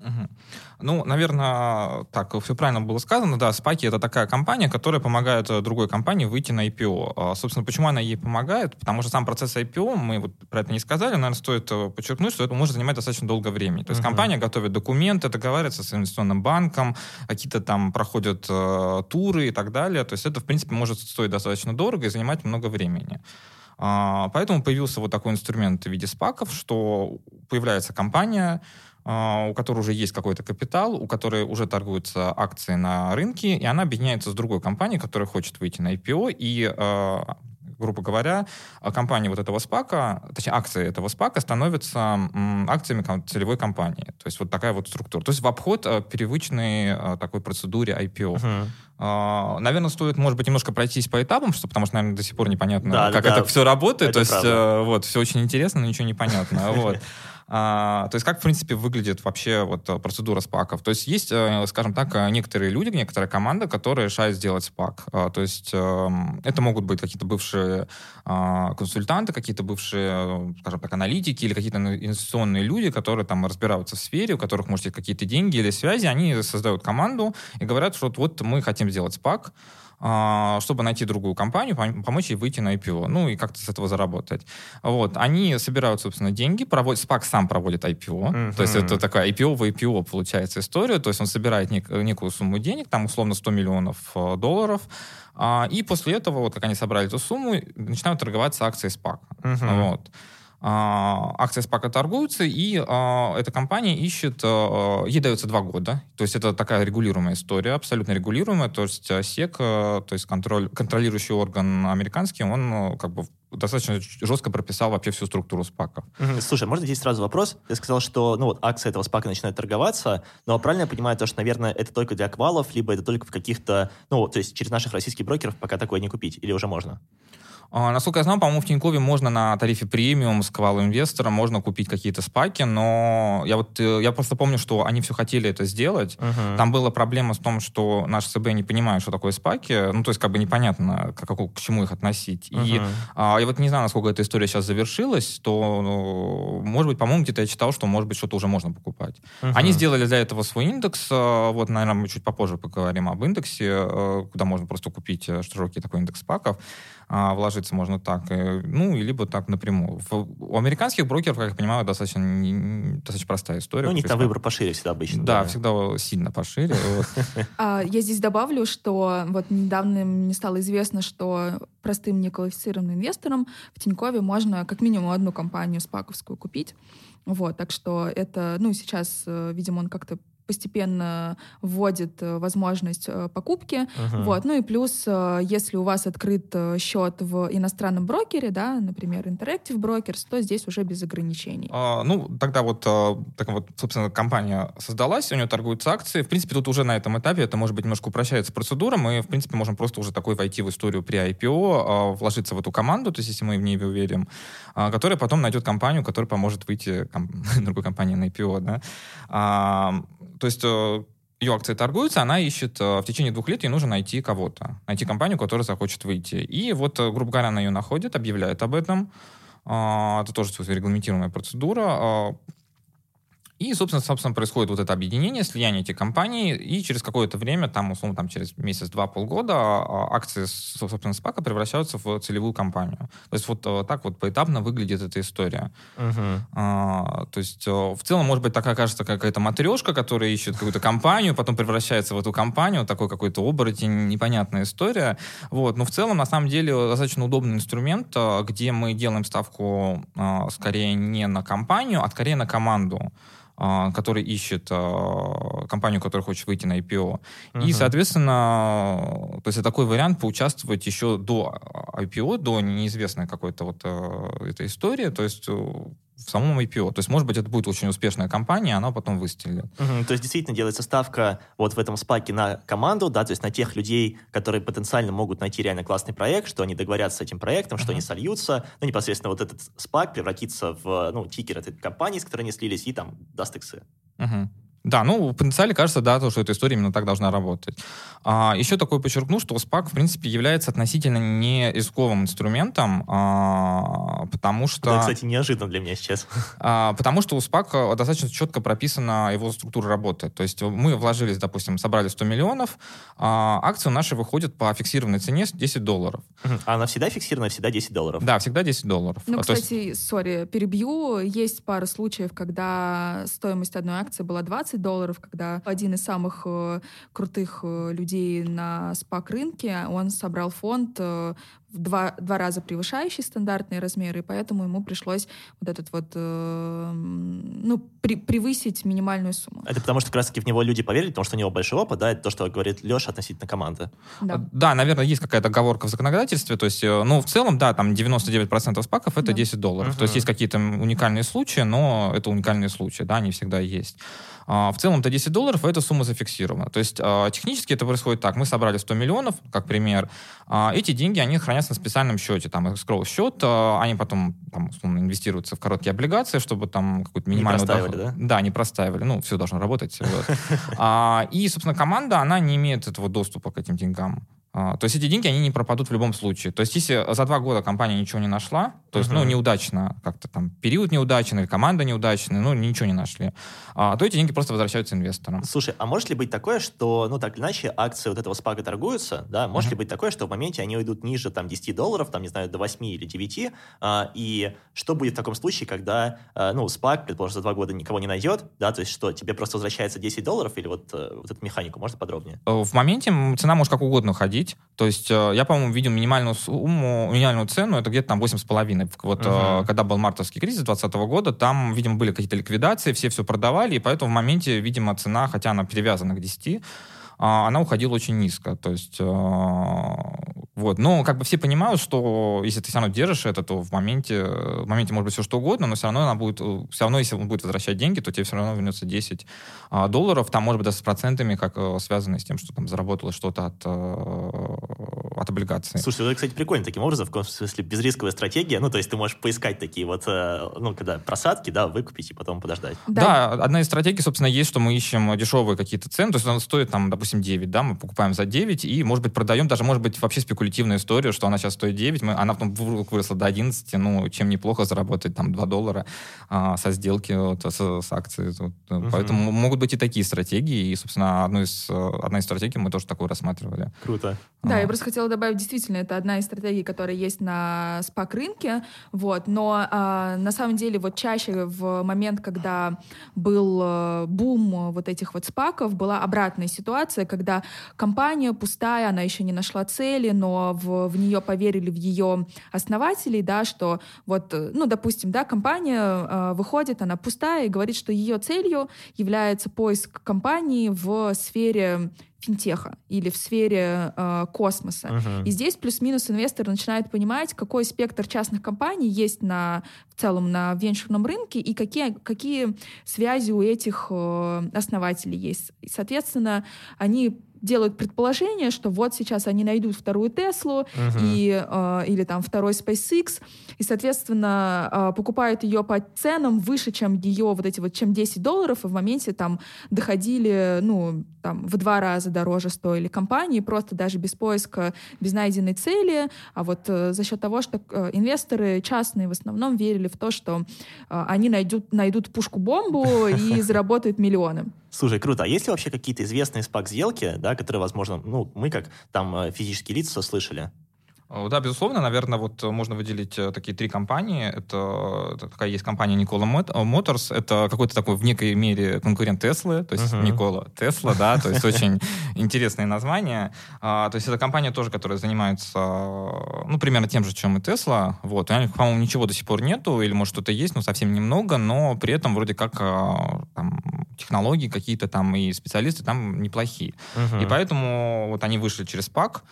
Угу. Ну, наверное, так, все правильно было сказано. Да, Спаки — это такая компания, которая помогает э, другой компании выйти на IPO. А, собственно, почему она ей помогает? Потому что сам процесс IPO, мы вот про это не сказали, наверное, стоит э, подчеркнуть, что это может занимать достаточно долго времени. То есть uh компания готовит документы, договаривается с инвестиционным банком, какие-то там проходят э, туры и так далее. То есть это, в принципе, может стоить достаточно дорого и занимать много времени. А, поэтому появился вот такой инструмент в виде спаков, что появляется компания, у которой уже есть какой-то капитал, у которой уже торгуются акции на рынке, и она объединяется с другой компанией, которая хочет выйти на IPO, и а, грубо говоря, компания вот этого спака, точнее, акции этого спака становятся акциями целевой компании. То есть вот такая вот структура. То есть в обход а, привычной такой процедуре IPO. Uh-huh. Uh, наверное, стоит, может быть, немножко пройтись по этапам, что, потому что, наверное, до сих пор непонятно, да, как да, это все работает. Это То есть, uh, вот, все очень интересно, но ничего не понятно. Вот. А, то есть как, в принципе, выглядит вообще вот э, процедура спаков? То есть есть, э, скажем так, э, некоторые люди, некоторая команда, которые решают сделать спак. А, то есть эм, это могут быть какие-то бывшие а, консультанты, какие-то бывшие, скажем так, аналитики или какие-то инвестиционные люди, которые там разбираются в сфере, у которых, может, есть какие-то деньги или связи, они создают команду и говорят, что вот, мы хотим сделать спак, чтобы найти другую компанию, помочь ей выйти на IPO, ну и как-то с этого заработать. Вот. Они собирают, собственно, деньги, проводят, SPAC сам проводит IPO, mm-hmm. то есть это такая IPO в IPO получается история, то есть он собирает нек- некую сумму денег, там условно 100 миллионов э, долларов, а, и после этого, вот как они собрали эту сумму, начинают торговаться акции SPAC. Mm-hmm. Вот. А, акции спака торгуются, и а, эта компания ищет, а, ей дается два года, то есть это такая регулируемая история, абсолютно регулируемая, то есть СЕК, то есть контроль, контролирующий орган американский, он как бы достаточно жестко прописал вообще всю структуру спака. Слушай, можно здесь сразу вопрос? Ты сказал, что ну, вот, акции этого спака начинают торговаться, но правильно я понимаю то, что, наверное, это только для квалов, либо это только в каких-то, ну, то есть через наших российских брокеров пока такое не купить, или уже можно? А, насколько я знаю, по-моему, в Тинькове можно на тарифе премиум с квал инвестора можно купить какие-то спаки, но я вот э, я просто помню, что они все хотели это сделать. Uh-huh. Там была проблема с том, что наш ЦБ не понимает, что такое спаки, ну то есть как бы непонятно, к, к, к чему их относить. Uh-huh. И а, я вот не знаю, насколько эта история сейчас завершилась, то, ну, может быть, по-моему, где-то я читал, что, может быть, что-то уже можно покупать. Uh-huh. Они сделали для этого свой индекс, э, вот, наверное, мы чуть попозже поговорим об индексе, э, куда можно просто купить широкий такой индекс спаков а, вложиться можно так, и, ну, и либо так напрямую. В, у американских брокеров, как я понимаю, достаточно, не, достаточно простая история. Ну, у них там выбор пошире всегда обычно. Да, да. всегда сильно пошире. А, я здесь добавлю, что вот недавно мне стало известно, что простым неквалифицированным инвесторам в Тинькове можно как минимум одну компанию спаковскую купить. Вот, так что это, ну, сейчас, э, видимо, он как-то постепенно вводит э, возможность э, покупки. Uh-huh. Вот. Ну и плюс, э, если у вас открыт счет в иностранном брокере, да, например, Interactive Brokers, то здесь уже без ограничений. А, ну, тогда вот, так вот, собственно, компания создалась, у нее торгуются акции. В принципе, тут уже на этом этапе это, может быть, немножко упрощается процедура. Мы, в принципе, можем просто уже такой войти в историю при IPO, вложиться в эту команду, то есть если мы в ней уверен, которая потом найдет компанию, которая поможет выйти ком- другой компании на IPO, да. А, то есть э, ее акции торгуются, она ищет э, в течение двух лет, ей нужно найти кого-то, найти компанию, которая захочет выйти. И вот, э, грубо говоря, она ее находит, объявляет об этом. А, это тоже регламентируемая процедура. А, и, собственно, собственно, происходит вот это объединение, слияние этих компаний, и через какое-то время, там, условно, там, через месяц, два, полгода, а, акции, собственно, СПАКа превращаются в целевую компанию. То есть вот э, так вот поэтапно выглядит эта история. Uh-huh. А, то есть э, в целом, может быть, такая кажется какая-то матрешка, которая ищет какую-то компанию, потом превращается в эту компанию, такой какой-то оборотень, непонятная история. Вот. Но в целом, на самом деле, достаточно удобный инструмент, э, где мы делаем ставку скорее не на компанию, а скорее на команду. А, который ищет а, компанию, которая хочет выйти на IPO. Uh-huh. И, соответственно, то есть это такой вариант поучаствовать еще до IPO, до неизвестной какой-то вот этой истории. То есть в самом IPO. То есть, может быть, это будет очень успешная компания, она потом выстрелит. Угу, то есть, действительно делается ставка вот в этом спаке на команду, да, то есть на тех людей, которые потенциально могут найти реально классный проект, что они договорятся с этим проектом, что uh-huh. они сольются, ну, непосредственно вот этот спак превратится в, ну, тикер этой компании, с которой они слились, и там даст иксы. Угу. Да, ну, в потенциале кажется, да, то, что эта история именно так должна работать. А, еще такое подчеркну, что SPAC, в принципе, является относительно не рисковым инструментом, а, потому что... Это, кстати, неожиданно для меня сейчас. А, потому что у SPAC достаточно четко прописана его структура работы. То есть мы вложились, допустим, собрали 100 миллионов, а акции наши выходят по фиксированной цене 10 долларов. А она всегда фиксирована, всегда 10 долларов? Да, всегда 10 долларов. Ну, кстати, сори, есть... перебью. Есть пара случаев, когда стоимость одной акции была 20 20 долларов, когда один из самых э, крутых э, людей на спак-рынке, он собрал фонд э, в два, два раза превышающий стандартные размеры, и поэтому ему пришлось вот этот вот, э, ну, при, превысить минимальную сумму. Это потому, что как раз-таки в него люди поверили, потому что у него большой опыт, да, это то, что говорит Леша относительно команды. Да, да наверное, есть какая-то оговорка в законодательстве, то есть, ну, в целом, да, там 99% спаков — это да. 10 долларов, uh-huh. то есть есть какие-то уникальные случаи, но это уникальные случаи, да, они всегда есть. А, в целом это 10 долларов, и эта сумма зафиксирована. То есть а, технически это происходит так. Мы собрали 100 миллионов, как пример. А, эти деньги, они хранятся на специальном счете. Там escrow счет, они потом там, условно, инвестируются в короткие облигации, чтобы там какую-то минимальную... Не простаивали, доход... да? Да, не простаивали. Ну, все должно работать. И, собственно, команда, она не имеет этого доступа к этим деньгам. А, то есть эти деньги, они не пропадут в любом случае. То есть если за два года компания ничего не нашла, то есть, uh-huh. ну, неудачно, как-то там период неудачный, или команда неудачная, ну, ничего не нашли, а, то эти деньги просто возвращаются инвесторам. Слушай, а может ли быть такое, что, ну, так или иначе, акции вот этого спага торгуются, да, может uh-huh. ли быть такое, что в моменте они уйдут ниже, там, 10 долларов, там, не знаю, до 8 или 9, а, и что будет в таком случае, когда, а, ну, спак, предположим, за два года никого не найдет, да, то есть что, тебе просто возвращается 10 долларов, или вот, э, вот эту механику, можно подробнее? Э, в моменте цена может как угодно ходить, то есть э, я, по-моему, видел минимальную сумму, минимальную цену, это где-то там 8,5. Вот uh-huh. когда был мартовский кризис 2020 года, там, видимо, были какие-то ликвидации, все все продавали, и поэтому в моменте, видимо, цена, хотя она привязана к 10, а, она уходила очень низко. То есть, э, вот. Но как бы все понимают, что если ты все равно держишь это, то в моменте, в моменте может быть все что угодно, но все равно она будет, все равно, если он будет возвращать деньги, то тебе все равно вернется 10 а, долларов. Там, может быть, даже с процентами, как э, связано с тем, что там заработалось что-то от, э, от облигаций. Слушай, это, кстати, прикольно таким образом, в смысле, безрисковая стратегия. Ну, то есть ты можешь поискать такие вот, ну, когда просадки, да, выкупить и потом подождать. Да, да одна из стратегий, собственно, есть, что мы ищем дешевые какие-то цены, то есть она стоит, там, допустим, допустим, 9, да, мы покупаем за 9 и, может быть, продаем, даже, может быть, вообще спекулятивная история, что она сейчас стоит 9, мы, она потом выросла до 11, ну, чем неплохо заработать там 2 доллара а, со сделки вот, с, с акцией. Вот. Угу. Поэтому могут быть и такие стратегии, и, собственно, одну из, одна из стратегий мы тоже такую рассматривали. Круто. Да, а. я просто хотела добавить, действительно, это одна из стратегий, которая есть на спак-рынке, вот, но а, на самом деле вот чаще в момент, когда был э, бум вот этих вот спаков, была обратная ситуация, когда компания пустая, она еще не нашла цели, но в, в нее поверили в ее основателей, да, что вот, ну, допустим, да, компания э, выходит, она пустая и говорит, что ее целью является поиск компании в сфере финтеха или в сфере э, космоса. Uh-huh. И здесь плюс-минус инвестор начинает понимать, какой спектр частных компаний есть на, в целом на венчурном рынке и какие, какие связи у этих э, основателей есть. И, соответственно, они делают предположение, что вот сейчас они найдут вторую Теслу uh-huh. и, э, или там второй SpaceX, и, соответственно, э, покупают ее по ценам выше, чем ее вот эти вот, чем 10 долларов, и в моменте там доходили, ну, там, в два раза дороже стоили компании, просто даже без поиска, без найденной цели, а вот э, за счет того, что э, инвесторы частные в основном верили в то, что э, они найдут, найдут пушку-бомбу и заработают миллионы. Слушай, круто. А есть ли вообще какие-то известные спак-сделки, да, которые, возможно, ну, мы как там э, физические лица слышали? Да, безусловно, наверное, вот можно выделить э, такие три компании. Это, это такая есть компания Никола Motors, это какой-то такой в некой мере конкурент Теслы, то есть uh-huh. Никола Тесла, да, то есть очень интересное название. А, то есть это компания тоже, которая занимается, ну, примерно тем же, чем и Тесла. Вот, у них, по-моему, ничего до сих пор нету, или, может, что-то есть, но совсем немного, но при этом вроде как там, технологии какие-то там и специалисты там неплохие. Uh-huh. И поэтому вот они вышли через ПАК,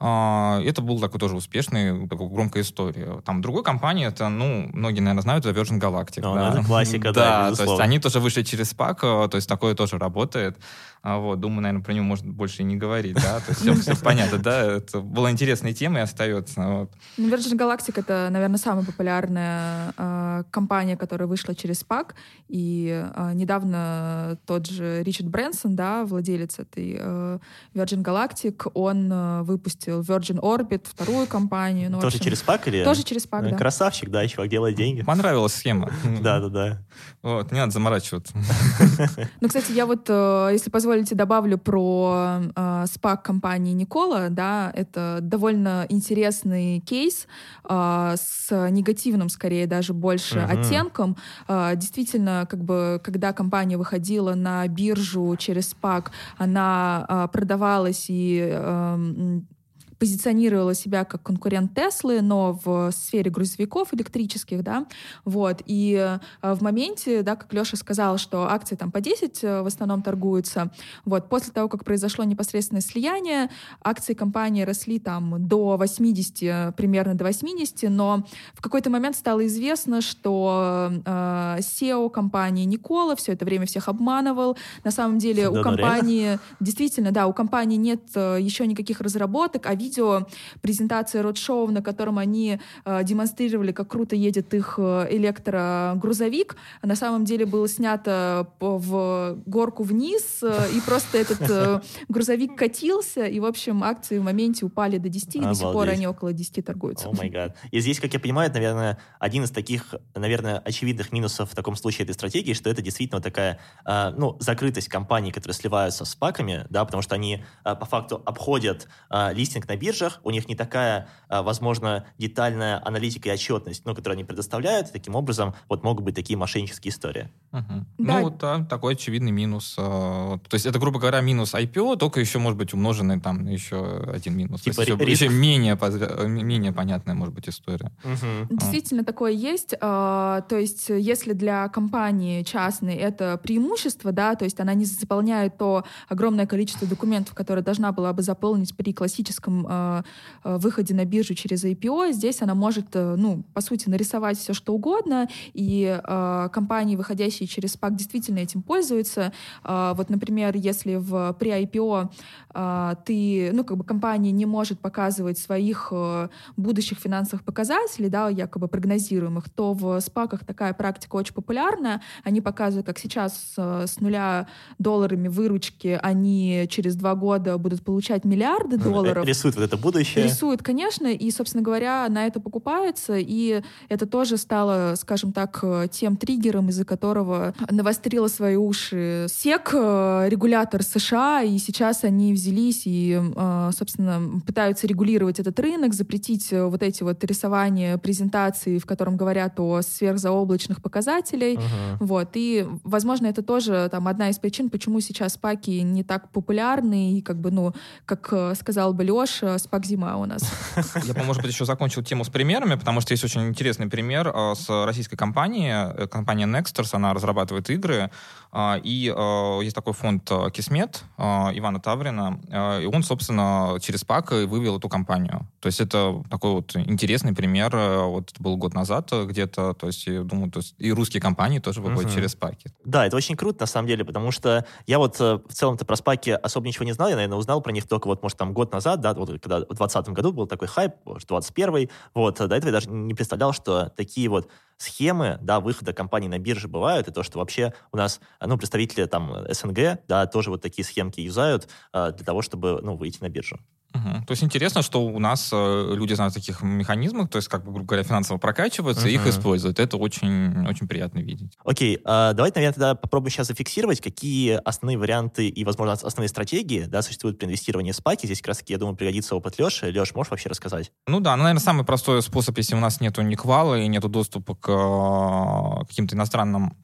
это был такой тоже успешный, такой громкая история. Там другой компании, это, ну, многие, наверное, знают, это Virgin Galactic. Ну, да. это классика, да, Да, то есть они тоже вышли через SPAC, то есть такое тоже работает. А, Вот, думаю, наверное, про него можно больше и не говорить, да, то есть все, все понятно, да, это была интересная тема и остается. Вот. Ну, Virgin Galactic — это, наверное, самая популярная э, компания, которая вышла через SPAC. И э, недавно тот же Ричард Брэнсон, да, владелец этой э, Virgin Galactic, он э, выпустил Virgin Orbit, вторую компанию. Ну, Тоже общем, через пак или? Тоже через SPAC, да. Красавчик, да, чувак делает деньги. Понравилась схема. Да-да-да. Вот, не надо заморачиваться. Ну, кстати, я вот, если позволите, добавлю про э, SPAC компании Никола, да, это довольно интересный кейс э, с негативным, скорее, даже больше Мгм. оттенком. Э, действительно, как бы, когда компания выходила на биржу через SPAC, она э, продавалась и эм, позиционировала себя как конкурент Теслы, но в сфере грузовиков электрических, да, вот, и э, в моменте, да, как Леша сказал, что акции там по 10 э, в основном торгуются, вот, после того, как произошло непосредственное слияние, акции компании росли там до 80, э, примерно до 80, но в какой-то момент стало известно, что э, SEO компании Никола все это время всех обманывал, на самом деле Да, у ну, реально? компании, действительно, да, у компании нет еще никаких разработок, а видео презентация родшоу, на котором они э, демонстрировали, как круто едет их э, электрогрузовик, на самом деле было снято в горку вниз, э, и просто этот э, грузовик катился, и, в общем, акции в моменте упали до 10, и до сих пор Обалдеть. они около 10 торгуются. О май гад. И здесь, как я понимаю, это, наверное, один из таких, наверное, очевидных минусов в таком случае этой стратегии, что это действительно такая, а, ну, закрытость компаний, которые сливаются с паками, да, потому что они а, по факту обходят а, листинг на биржах, у них не такая, а, возможно, детальная аналитика и отчетность, ну, которую они предоставляют, и таким образом вот могут быть такие мошеннические истории. Мгм. Да. Ну, вот да, такой очевидный минус. а. То есть это, грубо говоря, минус IPO, только еще, может быть, умноженный там еще один минус. Типа То есть еще, еще менее, позря- менее понятная, может быть, история. Действительно, такое есть. А, То есть, если для компании частной это преимущество, да, то есть она не заполняет то огромное количество документов, которые должна была бы заполнить при классическом а, а, выходе на биржу через IPO, здесь она может, э, ну, по сути, нарисовать все, что угодно, и компании, выходящие через SPAC, действительно этим пользуются. Вот, например, если в при IPO ты, ну, как бы компания не может показывать своих э, будущих финансовых показателей, да, якобы прогнозируемых, то в спаках такая практика очень популярна. Они показывают, как сейчас э, с нуля долларами выручки они через два года будут получать миллиарды долларов. Рисует вот это будущее. Рисуют, конечно, и, собственно говоря, на это покупаются, и это тоже стало, скажем так, э, тем триггером, из-за которого навострила свои уши СЕК, э, регулятор США, и сейчас они взялись и, э, собственно, пытаются регулировать этот рынок, запретить вот эти вот рисования презентаций, в котором говорят о сверхзаоблачных показателей, Мгм. вот, и, возможно, это тоже там одна из причин, почему сейчас спаки не так популярны, и как бы, ну, как сказал бы Леша, спак зима у нас. Я, может быть, еще закончил тему с примерами, потому что есть очень интересный пример э, с российской компанией. Э, Компания Nexters, она разрабатывает игры, э, и э, есть такой фонд э, Кисмет э, Ивана Таврина, э, и он, собственно, через ПАК и вывел эту компанию. То есть это такой вот интересный пример. э, Вот это был год назад э, где-то, то есть, я думаю, то есть и русские компании тоже выходят Мгм. через ПАКи. Да, это очень круто, на самом деле, потому что я вот э, в целом-то про спаки особо ничего не знал, я, наверное, узнал про них только вот, может, там год назад, да, вот когда в 2020 году был такой хайп, может, 21 вот, до этого я даже не представлял, что такие вот схемы, да, выхода компаний на бирже бывают, и то, что вообще у нас, ну, представители там СНГ, да, тоже вот такие схемки юзают э, для того, чтобы, ну, выйти на биржу. Мгм. То есть интересно, что у нас э, люди знают о таких механизмах, то есть, как бы, грубо говоря, финансово прокачиваются, и их используют. Это очень, очень приятно видеть. Окей, а, давайте, наверное, тогда попробуем сейчас зафиксировать, какие основные варианты и, возможно, ос- основные стратегии да, существуют при инвестировании в спаки. Здесь как раз-таки, я думаю, пригодится опыт Леши. Леш, можешь вообще рассказать? Ну да, ну, наверное, самый простой способ, если у нас нету никвала и нету доступа к э, каким-то иностранным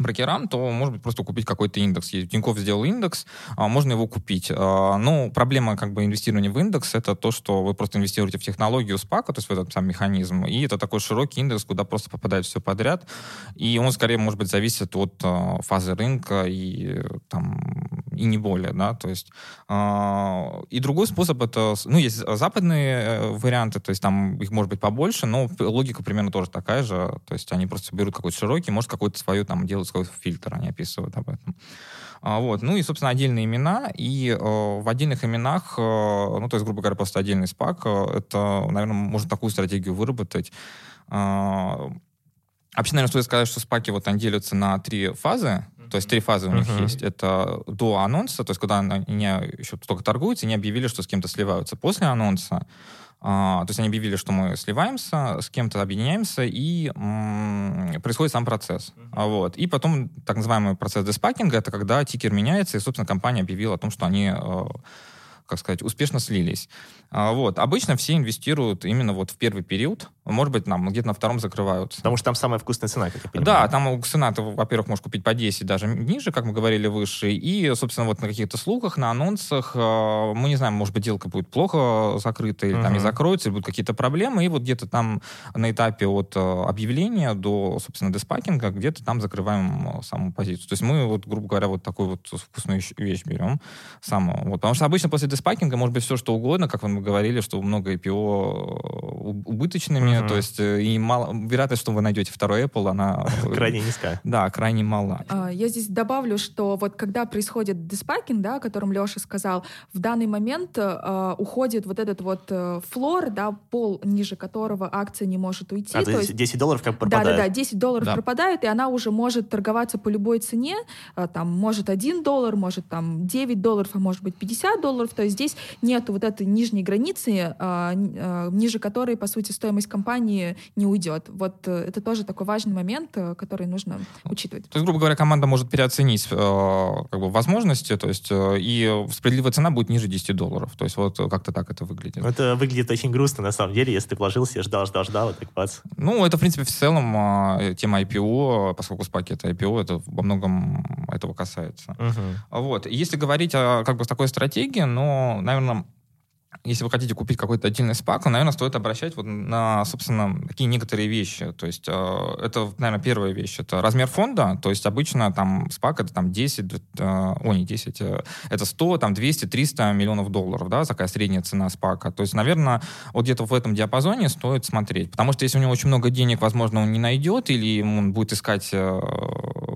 брокерам, то, может быть, просто купить какой-то индекс. Есть- Тинькофф сделал индекс, а, можно его купить. А, Ну, проблема как бы инвестирования в индекс — это то, что вы просто инвестируете в технологию спака, то есть в этот сам механизм, и это такой широкий индекс, куда просто попадает все подряд, и он скорее, может быть, зависит от э, фазы рынка и там и не более, да, то есть э, и другой способ это, ну, есть западные э, варианты, то есть там их может быть побольше, но логика примерно тоже такая же, то есть они просто берут какой-то широкий, может какой-то свою там делают свой фильтр, они описывают об этом. А, вот. Ну и, собственно, отдельные имена. И э, в отдельных именах, э, ну, то есть, грубо говоря, просто отдельный спак, э, это, наверное, можно такую стратегию выработать. Э, вообще, наверное, стоит сказать, что спаки вот они делятся на три фазы. То есть три фазы у них uh-huh. есть. Это до анонса, то есть когда они еще только торгуются, они объявили, что с кем-то сливаются. После анонса а, то есть они объявили, что мы сливаемся, с кем-то объединяемся, и происходит сам процесс. Uh-huh. Вот. И потом так называемый процесс деспакинга, это когда тикер меняется, и, собственно, компания объявила о том, что они э, как сказать, успешно слились. А, вот. Обычно все инвестируют именно вот в первый период, может быть, нам где-то на втором закрываются. Потому что там самая вкусная цена, как я понимаю. Да, там цена, ты, во-первых, можешь купить по 10, даже ниже, как мы говорили, выше. И, собственно, вот на каких-то слухах, на анонсах, э, мы не знаем, может быть, делка будет плохо закрыта, или uh-huh. там не закроется, или будут какие-то проблемы. И вот где-то там на этапе от э, объявления до, собственно, деспакинга, где-то там закрываем э, саму позицию. То есть мы, вот, грубо говоря, вот такую вот вкусную вещь берем самую. Вот. Потому что обычно после деспакинга может быть все, что угодно, как мы говорили, что много IPO убыточными, uh-huh. то есть и мало, вероятность, что вы найдете второй Apple, она... Крайне низкая. Да, крайне мала. А, я здесь добавлю, что вот когда происходит деспакинг, да, о котором Леша сказал, в данный момент uh, уходит вот этот вот uh, флор, да, пол, ниже которого акция не может уйти. А, то, есть 10 долларов как пропадает. Да-да-да, 10 долларов да. пропадает, и она уже может торговаться по любой цене, uh, там, может 1 доллар, может там 9 долларов, а может быть 50 долларов, то есть здесь нет вот этой нижней границы, ниже которой, по сути, стоимость компании не уйдет. Вот э, это тоже такой важный момент, э, который нужно учитывать. То есть, грубо говоря, команда может переоценить э, как бы, возможности, то есть и справедливая цена будет ниже 10 долларов. То есть вот как-то так это выглядит. Это выглядит очень грустно, на самом деле, если ты вложился, ждал, ждал, ждал, и так бац. Ну, это, в принципе, в целом тема IPO, поскольку спаки это IPO, это во многом этого касается. Угу. Вот. Если говорить о как бы такой стратегии, но, наверное, если вы хотите купить какой-то отдельный спак, наверное, стоит обращать вот на, собственно, такие некоторые вещи. То есть э, это, наверное, первая вещь. Это размер фонда. То есть обычно там спак это там 10, э, о, не 10, э, это 100, там 200, 300 миллионов долларов, да, такая средняя цена спака. То есть, наверное, вот где-то в этом диапазоне стоит смотреть. Потому что если у него очень много денег, возможно, он не найдет, или он будет искать э,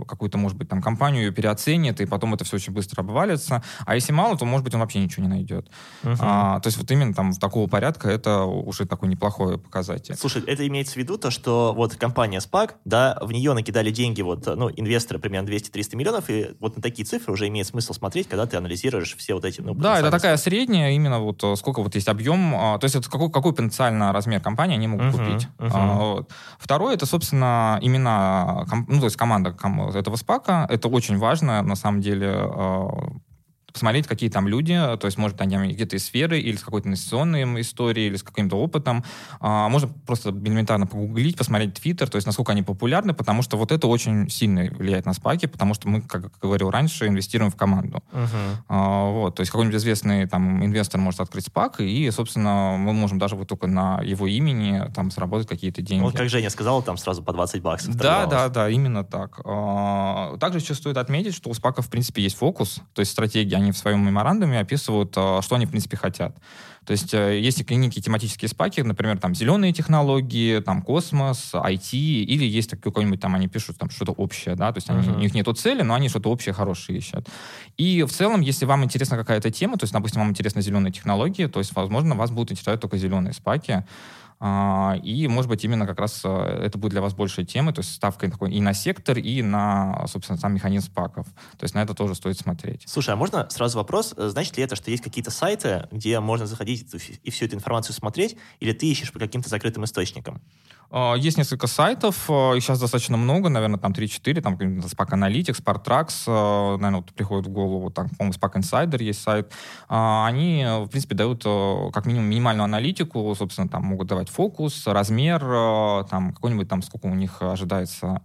какую-то, может быть, там компанию, ее переоценит, и потом это все очень быстро обвалится. А если мало, то, может быть, он вообще ничего не найдет. Uh-huh. А, то есть вот именно там в такого порядка это уже такой неплохой показатель. Слушай, это имеется в виду то, что вот компания SPAC, да, в нее накидали деньги вот, ну, инвесторы примерно 200-300 миллионов, и вот на такие цифры уже имеет смысл смотреть, когда ты анализируешь все вот эти, ну, Да, это такая средняя, именно вот э, сколько вот есть объем, а, то есть это какой, какой потенциально размер компании они могут uh-huh, купить. Uh-huh. А, вот. Второе, это, собственно, именно, ну, то есть команда этого спака, это очень важно, на самом деле, а, посмотреть, какие там люди, то есть, может, они где-то из сферы, или с какой-то инвестиционной историей, или с каким-то опытом. А, можно просто элементарно погуглить, посмотреть Твиттер, то есть, насколько они популярны, потому что вот это очень сильно влияет на спаки, потому что мы, как говорил раньше, инвестируем в команду. Uh-huh. А, вот, то есть, какой-нибудь известный там инвестор может открыть спак, и, собственно, мы можем даже вот только на его имени там сработать какие-то деньги. Вот как Женя сказала, там сразу по 20 баксов. Да, да, да, именно так. А, также еще стоит отметить, что у спаков, в принципе, есть фокус, то есть стратегия они в своем меморандуме описывают, э, что они, в принципе, хотят. То есть э, есть некие тематические спаки, например, там зеленые технологии, там космос, IT, или есть какой-нибудь там, они пишут там что-то общее, да, то есть uh-huh. у них нету цели, но они что-то общее, хорошее ищут. И в целом, если вам интересна какая-то тема, то есть, допустим, вам интересны зеленые технологии, то есть, возможно, вас будут интересовать только зеленые спаки, и, может быть, именно как раз э, это будет для вас большая тема, то есть ставка такой и на сектор, и на, собственно, сам механизм паков. То есть на это тоже стоит смотреть. Слушай, а можно сразу вопрос? Э, значит ли это, что есть какие-то сайты, где можно заходить и всю эту информацию смотреть, или ты ищешь по каким-то закрытым источникам? А, есть несколько сайтов, э, их сейчас достаточно много, наверное, там 3-4, там Spark Analytics, Spartrax, наверное, вот приходит в голову, там, по-моему, Spark Insider есть сайт. А, они, в принципе, дают как минимум минимальную аналитику, собственно, там могут давать фокус, размер, там какой-нибудь там, сколько у них ожидается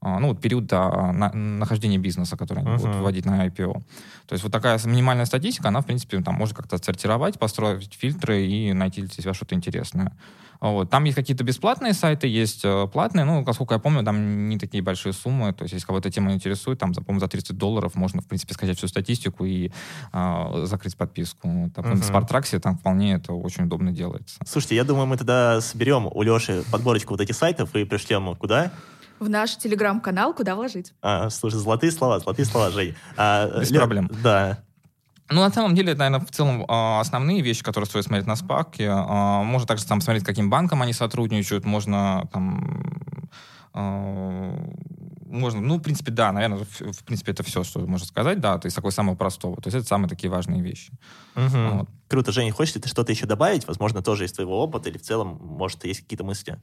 ну, вот период да, на, нахождения бизнеса, который они uh-huh. будут вводить на IPO. То есть вот такая минимальная статистика, она, в принципе, там может как-то отсортировать, построить фильтры и найти для себя что-то интересное. Вот. Там есть какие-то бесплатные сайты, есть э, платные, ну, насколько я помню, там не такие большие суммы, то есть если кого-то тема интересует, там, по-моему, за 30 долларов можно, в принципе, скачать всю статистику и э, закрыть подписку. Так, uh-huh. В Спартраксе там вполне это очень удобно делается. Слушайте, я думаю, мы тогда соберем у Леши подборочку вот этих сайтов и пришлем куда? В наш телеграм-канал «Куда вложить». А, слушай, золотые слова, золотые слова, Жень. А, Без Лё... проблем. Да. Ну, на самом деле, это, наверное, в целом а, основные вещи, которые стоит смотреть на спаке. А, можно также там смотреть, каким банком они сотрудничают, можно там можно, ну, в принципе, да, наверное, в, в принципе, это все, что можно сказать, да, то есть такой самого простого. То есть это самые такие важные вещи. Угу. Вот. Круто. Женя, хочешь ли ты что-то еще добавить? Возможно, тоже из твоего опыта или в целом, может, есть какие-то мысли?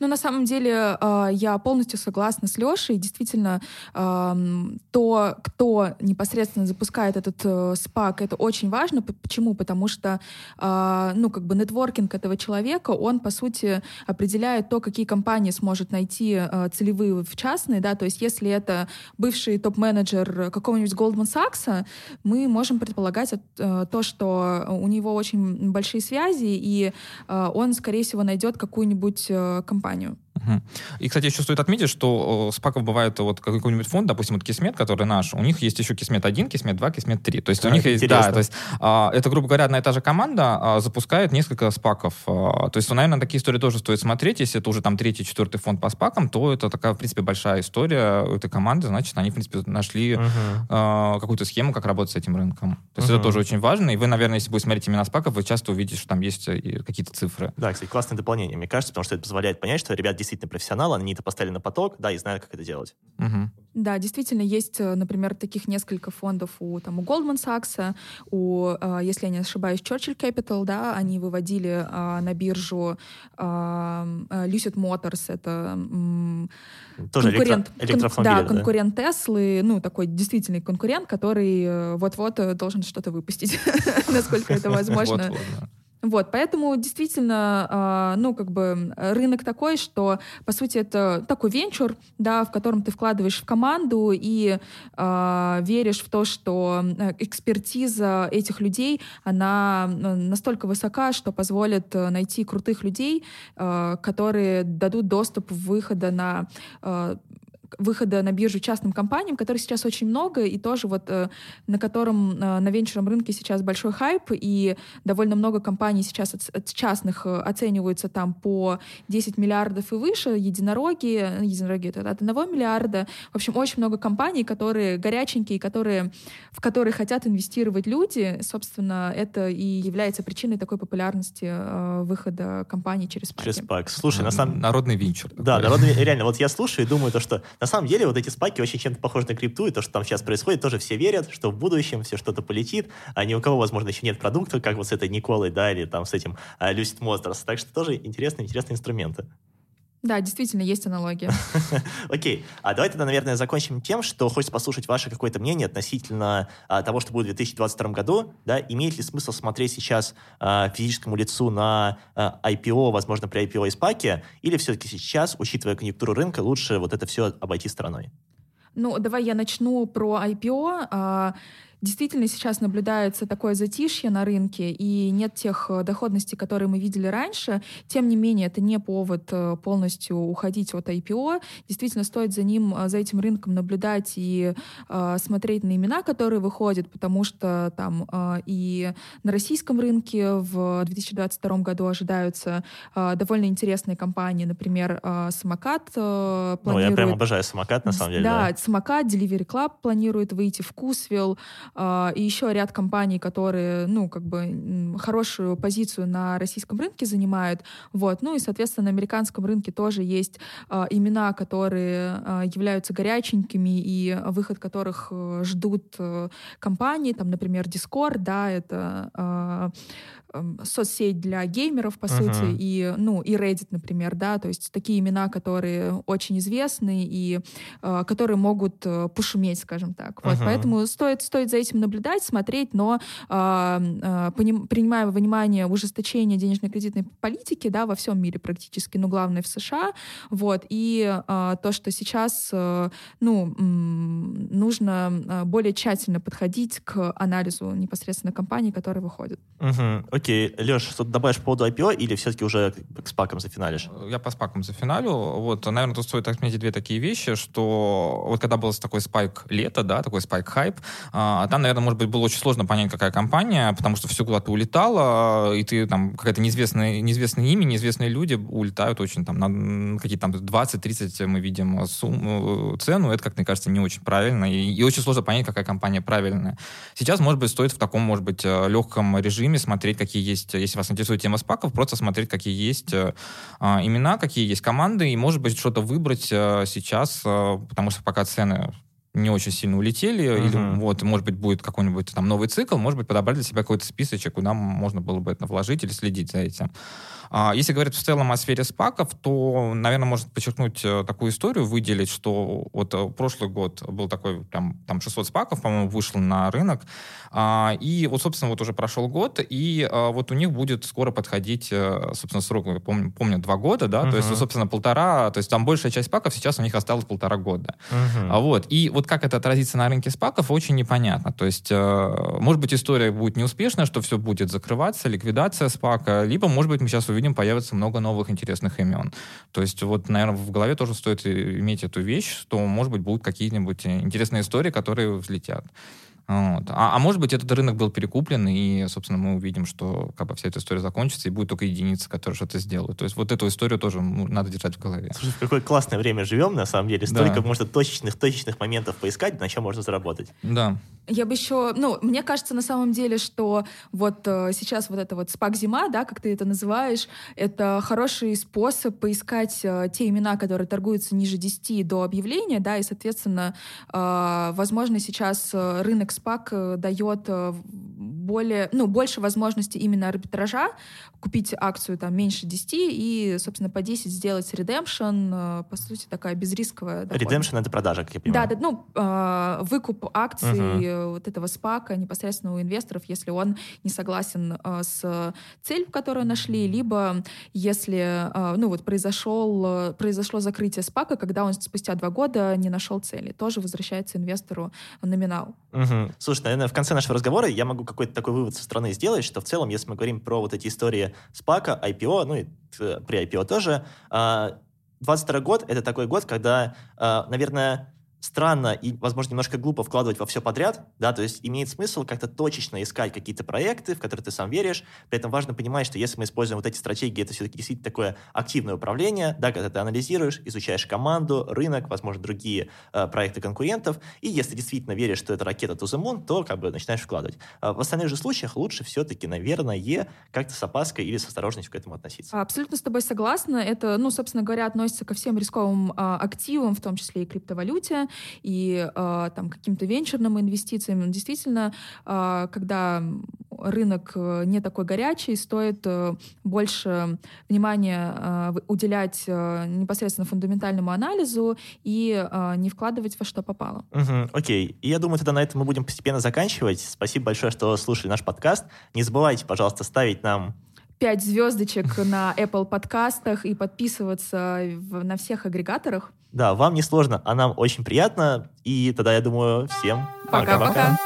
Ну, на самом деле, э, я полностью согласна с Лешей. Действительно, то, кто непосредственно запускает этот э, спак, это очень важно. Почему? Потому что, э, ну, как бы нетворкинг этого человека, он, по сути, определяет то, какие компании сможет найти э, целевые в частные, да, то есть если это бывший топ-менеджер какого-нибудь Goldman Sachs, мы можем предполагать э, то, что у него очень большие связи, и он, скорее всего, найдет какую-нибудь компанию, компанию. И, кстати, еще стоит отметить, что спаков бывает вот какой-нибудь фонд, допустим, вот Кисмет, который наш, у них есть еще Кисмет 1, Кисмет 2, Кисмет 3. То есть а, у них есть, да, то есть а, это, грубо говоря, одна и та же команда а, запускает несколько спаков. А, то есть, наверное, такие истории тоже стоит смотреть. Если это уже там третий, четвертый фонд по спакам, то это такая, в принципе, большая история у этой команды, значит, они, в принципе, нашли uh-huh. а, какую-то схему, как работать с этим рынком. То есть uh-huh. это тоже очень важно. И вы, наверное, если будете смотреть именно спаков, вы часто увидите, что там есть э, какие-то цифры. Да, кстати, классное дополнение, мне кажется, потому что это позволяет понять, что ребят действительно профессионалы, они это поставили на поток, да, и знают, как это делать. Угу. Да, действительно, есть, э, например, таких несколько фондов у, там, у Goldman Sachs, у, э, если я не ошибаюсь, Churchill Capital, да, они выводили а, на биржу а, Lucid Motors, это тоже конкурент, электро, кон, да, конкурент Теслы, ну, такой действительный конкурент, который вот-вот должен что-то выпустить, насколько это возможно. Вот, поэтому действительно, э, ну, как бы рынок такой, что, по сути, это такой венчур, да, в котором ты вкладываешь в команду и э, веришь в то, что э, экспертиза этих людей, она э, настолько высока, что позволит э, найти крутых людей, э, которые дадут доступ выхода на выхода на биржу частным компаниям, которых сейчас очень много, и тоже вот э, на котором э, на венчурном рынке сейчас большой хайп, и довольно много компаний сейчас от, от частных э, оцениваются там по 10 миллиардов и выше, единороги, единороги это от 1 миллиарда. В общем, очень много компаний, которые горяченькие, которые, в которые хотят инвестировать люди. Собственно, это и является причиной такой популярности э, выхода компаний через паки. Через пак. Слушай, на самом... Народный венчур. Да, народный, реально, вот я слушаю и думаю то, что на самом деле вот эти спайки очень чем-то похожи на крипту, и то, что там сейчас происходит, тоже все верят, что в будущем все что-то полетит, а ни у кого, возможно, еще нет продукта, как вот с этой Николой, да, или там с этим uh, Lucid Motors. Так что тоже интересные, интересные инструменты. Да, действительно, есть аналогия. Окей. А давай тогда, наверное, закончим тем, что хочется послушать ваше какое-то мнение относительно а, того, что будет в 2022 году. Да? Имеет ли смысл смотреть сейчас а, физическому лицу на а, IPO, возможно, при IPO и спаке, или все-таки сейчас, учитывая конъюнктуру рынка, лучше вот это все обойти стороной? Ну, давай я начну про IPO. Действительно, сейчас наблюдается такое затишье на рынке, и нет тех э, доходностей, которые мы видели раньше. Тем не менее, это не повод э, полностью уходить от IPO. Действительно, стоит за ним, э, за этим рынком наблюдать и э, смотреть на имена, которые выходят, потому что там э, и на российском рынке в 2022 году ожидаются э, довольно интересные компании, например, э, Самокат э, планирует... Ну, я прям обожаю Самокат, на самом деле. Да, да. Самокат, Delivery Club планирует выйти, Вкусвилл, а, и еще ряд компаний, которые, ну, как бы хорошую позицию на российском рынке занимают. Вот. Ну и, соответственно, на американском рынке тоже есть а, имена, которые а, являются горяченькими и выход которых э, ждут э, компании, там, например, Discord, да, это соцсеть для геймеров, по uh-huh. сути, и, ну, и Reddit, например, да, то есть такие имена, которые очень известны и э, которые могут э, пошуметь, скажем так. Вот, uh-huh. поэтому стоит, стоит за этим наблюдать, смотреть, но э, э, принимая во внимание ужесточение денежно-кредитной политики, да, во всем мире практически, но главное в США, вот, и э, то, что сейчас, э, ну, нужно более тщательно подходить к анализу непосредственно компаний, которые выходят. Угу. Окей. Леш, что добавишь по поводу IPO или все-таки уже к спакам зафиналишь? Я по спакам зафиналю. Вот, наверное, тут стоит отметить две такие вещи, что вот когда был такой спайк лета, да, такой спайк хайп, а, там, наверное, может быть, было очень сложно понять, какая компания, потому что все куда-то улетало, и ты там какая-то неизвестная, неизвестное имя, неизвестные люди улетают очень там на какие-то там 20-30 мы видим сумму, цену, это, как мне кажется, не очень правильно, и, и очень сложно понять, какая компания правильная. Сейчас, может быть, стоит в таком, может быть, э, легком режиме смотреть, какие есть, если вас интересует тема спаков, просто смотреть, какие есть э, а, имена, какие есть команды, и, может быть, что-то выбрать э, сейчас, потому что пока цены не очень сильно улетели, uh-huh. или вот, может быть, будет какой-нибудь там новый цикл, может быть, подобрать для себя какой-то списочек, куда можно было бы это вложить или следить за этим. А, если говорить в целом о сфере спаков, то, наверное, можно подчеркнуть э, такую историю, выделить, что вот э, прошлый год был такой, там, там 600 спаков, по-моему, вышло на рынок, а, и вот, собственно, вот уже прошел год, и а, вот у них будет скоро подходить, э, собственно, срок, я помню, помню два года, да, uh-huh. то есть, собственно, полтора, то есть там большая часть спаков сейчас у них осталось полтора года. Uh-huh. Вот, и вот как это отразится на рынке спаков, очень непонятно. То есть, может быть, история будет неуспешная, что все будет закрываться, ликвидация спака, либо, может быть, мы сейчас увидим увидим, появится много новых интересных имен. То есть вот, наверное, в голове тоже стоит иметь эту вещь, что, может быть, будут какие-нибудь интересные истории, которые взлетят. Вот. А, а может быть, этот рынок был перекуплен, и, собственно, мы увидим, что как бы вся эта история закончится, и будет только единицы, которые что-то сделают. То есть вот эту историю тоже ну, надо держать в голове. Слушай, в какое классное время живем, на самом деле. Столько да. можно точечных, точечных моментов поискать, на чем можно заработать. Да. Я бы еще, ну, мне кажется на самом деле, что вот э, сейчас вот это вот спак-зима, да, как ты это называешь, это хороший способ поискать э, те имена, которые торгуются ниже 10 до объявления, да, и, соответственно, э, возможно, сейчас э, рынок спак э, дает э, более, ну, больше возможностей именно арбитража, купить акцию там меньше 10 и, собственно, по 10 сделать redemption, по сути, такая безрисковая. Redemption — это продажа, как я понимаю. Да, да ну, выкуп акций uh-huh. вот этого спака непосредственно у инвесторов, если он не согласен с целью, которую нашли, либо если, ну, вот произошел, произошло закрытие спака, когда он спустя два года не нашел цели, тоже возвращается инвестору номинал. Угу. Слушай, наверное, в конце нашего разговора я могу какой-то такой вывод со стороны сделать, что в целом, если мы говорим про вот эти истории спака, IPO, ну и при IPO тоже, 22 а, год — это такой год, когда, а, наверное, странно и, возможно, немножко глупо вкладывать во все подряд, да, то есть имеет смысл как-то точечно искать какие-то проекты, в которые ты сам веришь, при этом важно понимать, что если мы используем вот эти стратегии, это все-таки действительно такое активное управление, да, когда ты анализируешь, изучаешь команду, рынок, возможно, другие э, проекты конкурентов, и если действительно веришь, что это ракета to the moon, то как бы начинаешь вкладывать. А в остальных же случаях лучше все-таки, наверное, как-то с опаской или с осторожностью к этому относиться. Абсолютно с тобой согласна. Это, ну, собственно говоря, относится ко всем рисковым э, активам, в том числе и криптовалюте и э, там каким-то венчурным инвестициям. Действительно, э, когда рынок э, не такой горячий, стоит э, больше внимания э, уделять э, непосредственно фундаментальному анализу и не вкладывать во что попало. Угу, окей. И я думаю, тогда на этом мы будем постепенно заканчивать. Спасибо большое, что слушали наш подкаст. Не забывайте, пожалуйста, ставить нам пять звездочек на Apple подкастах и подписываться в, на всех агрегаторах. Да, вам не сложно, а нам очень приятно. И тогда, я думаю, всем пока-пока.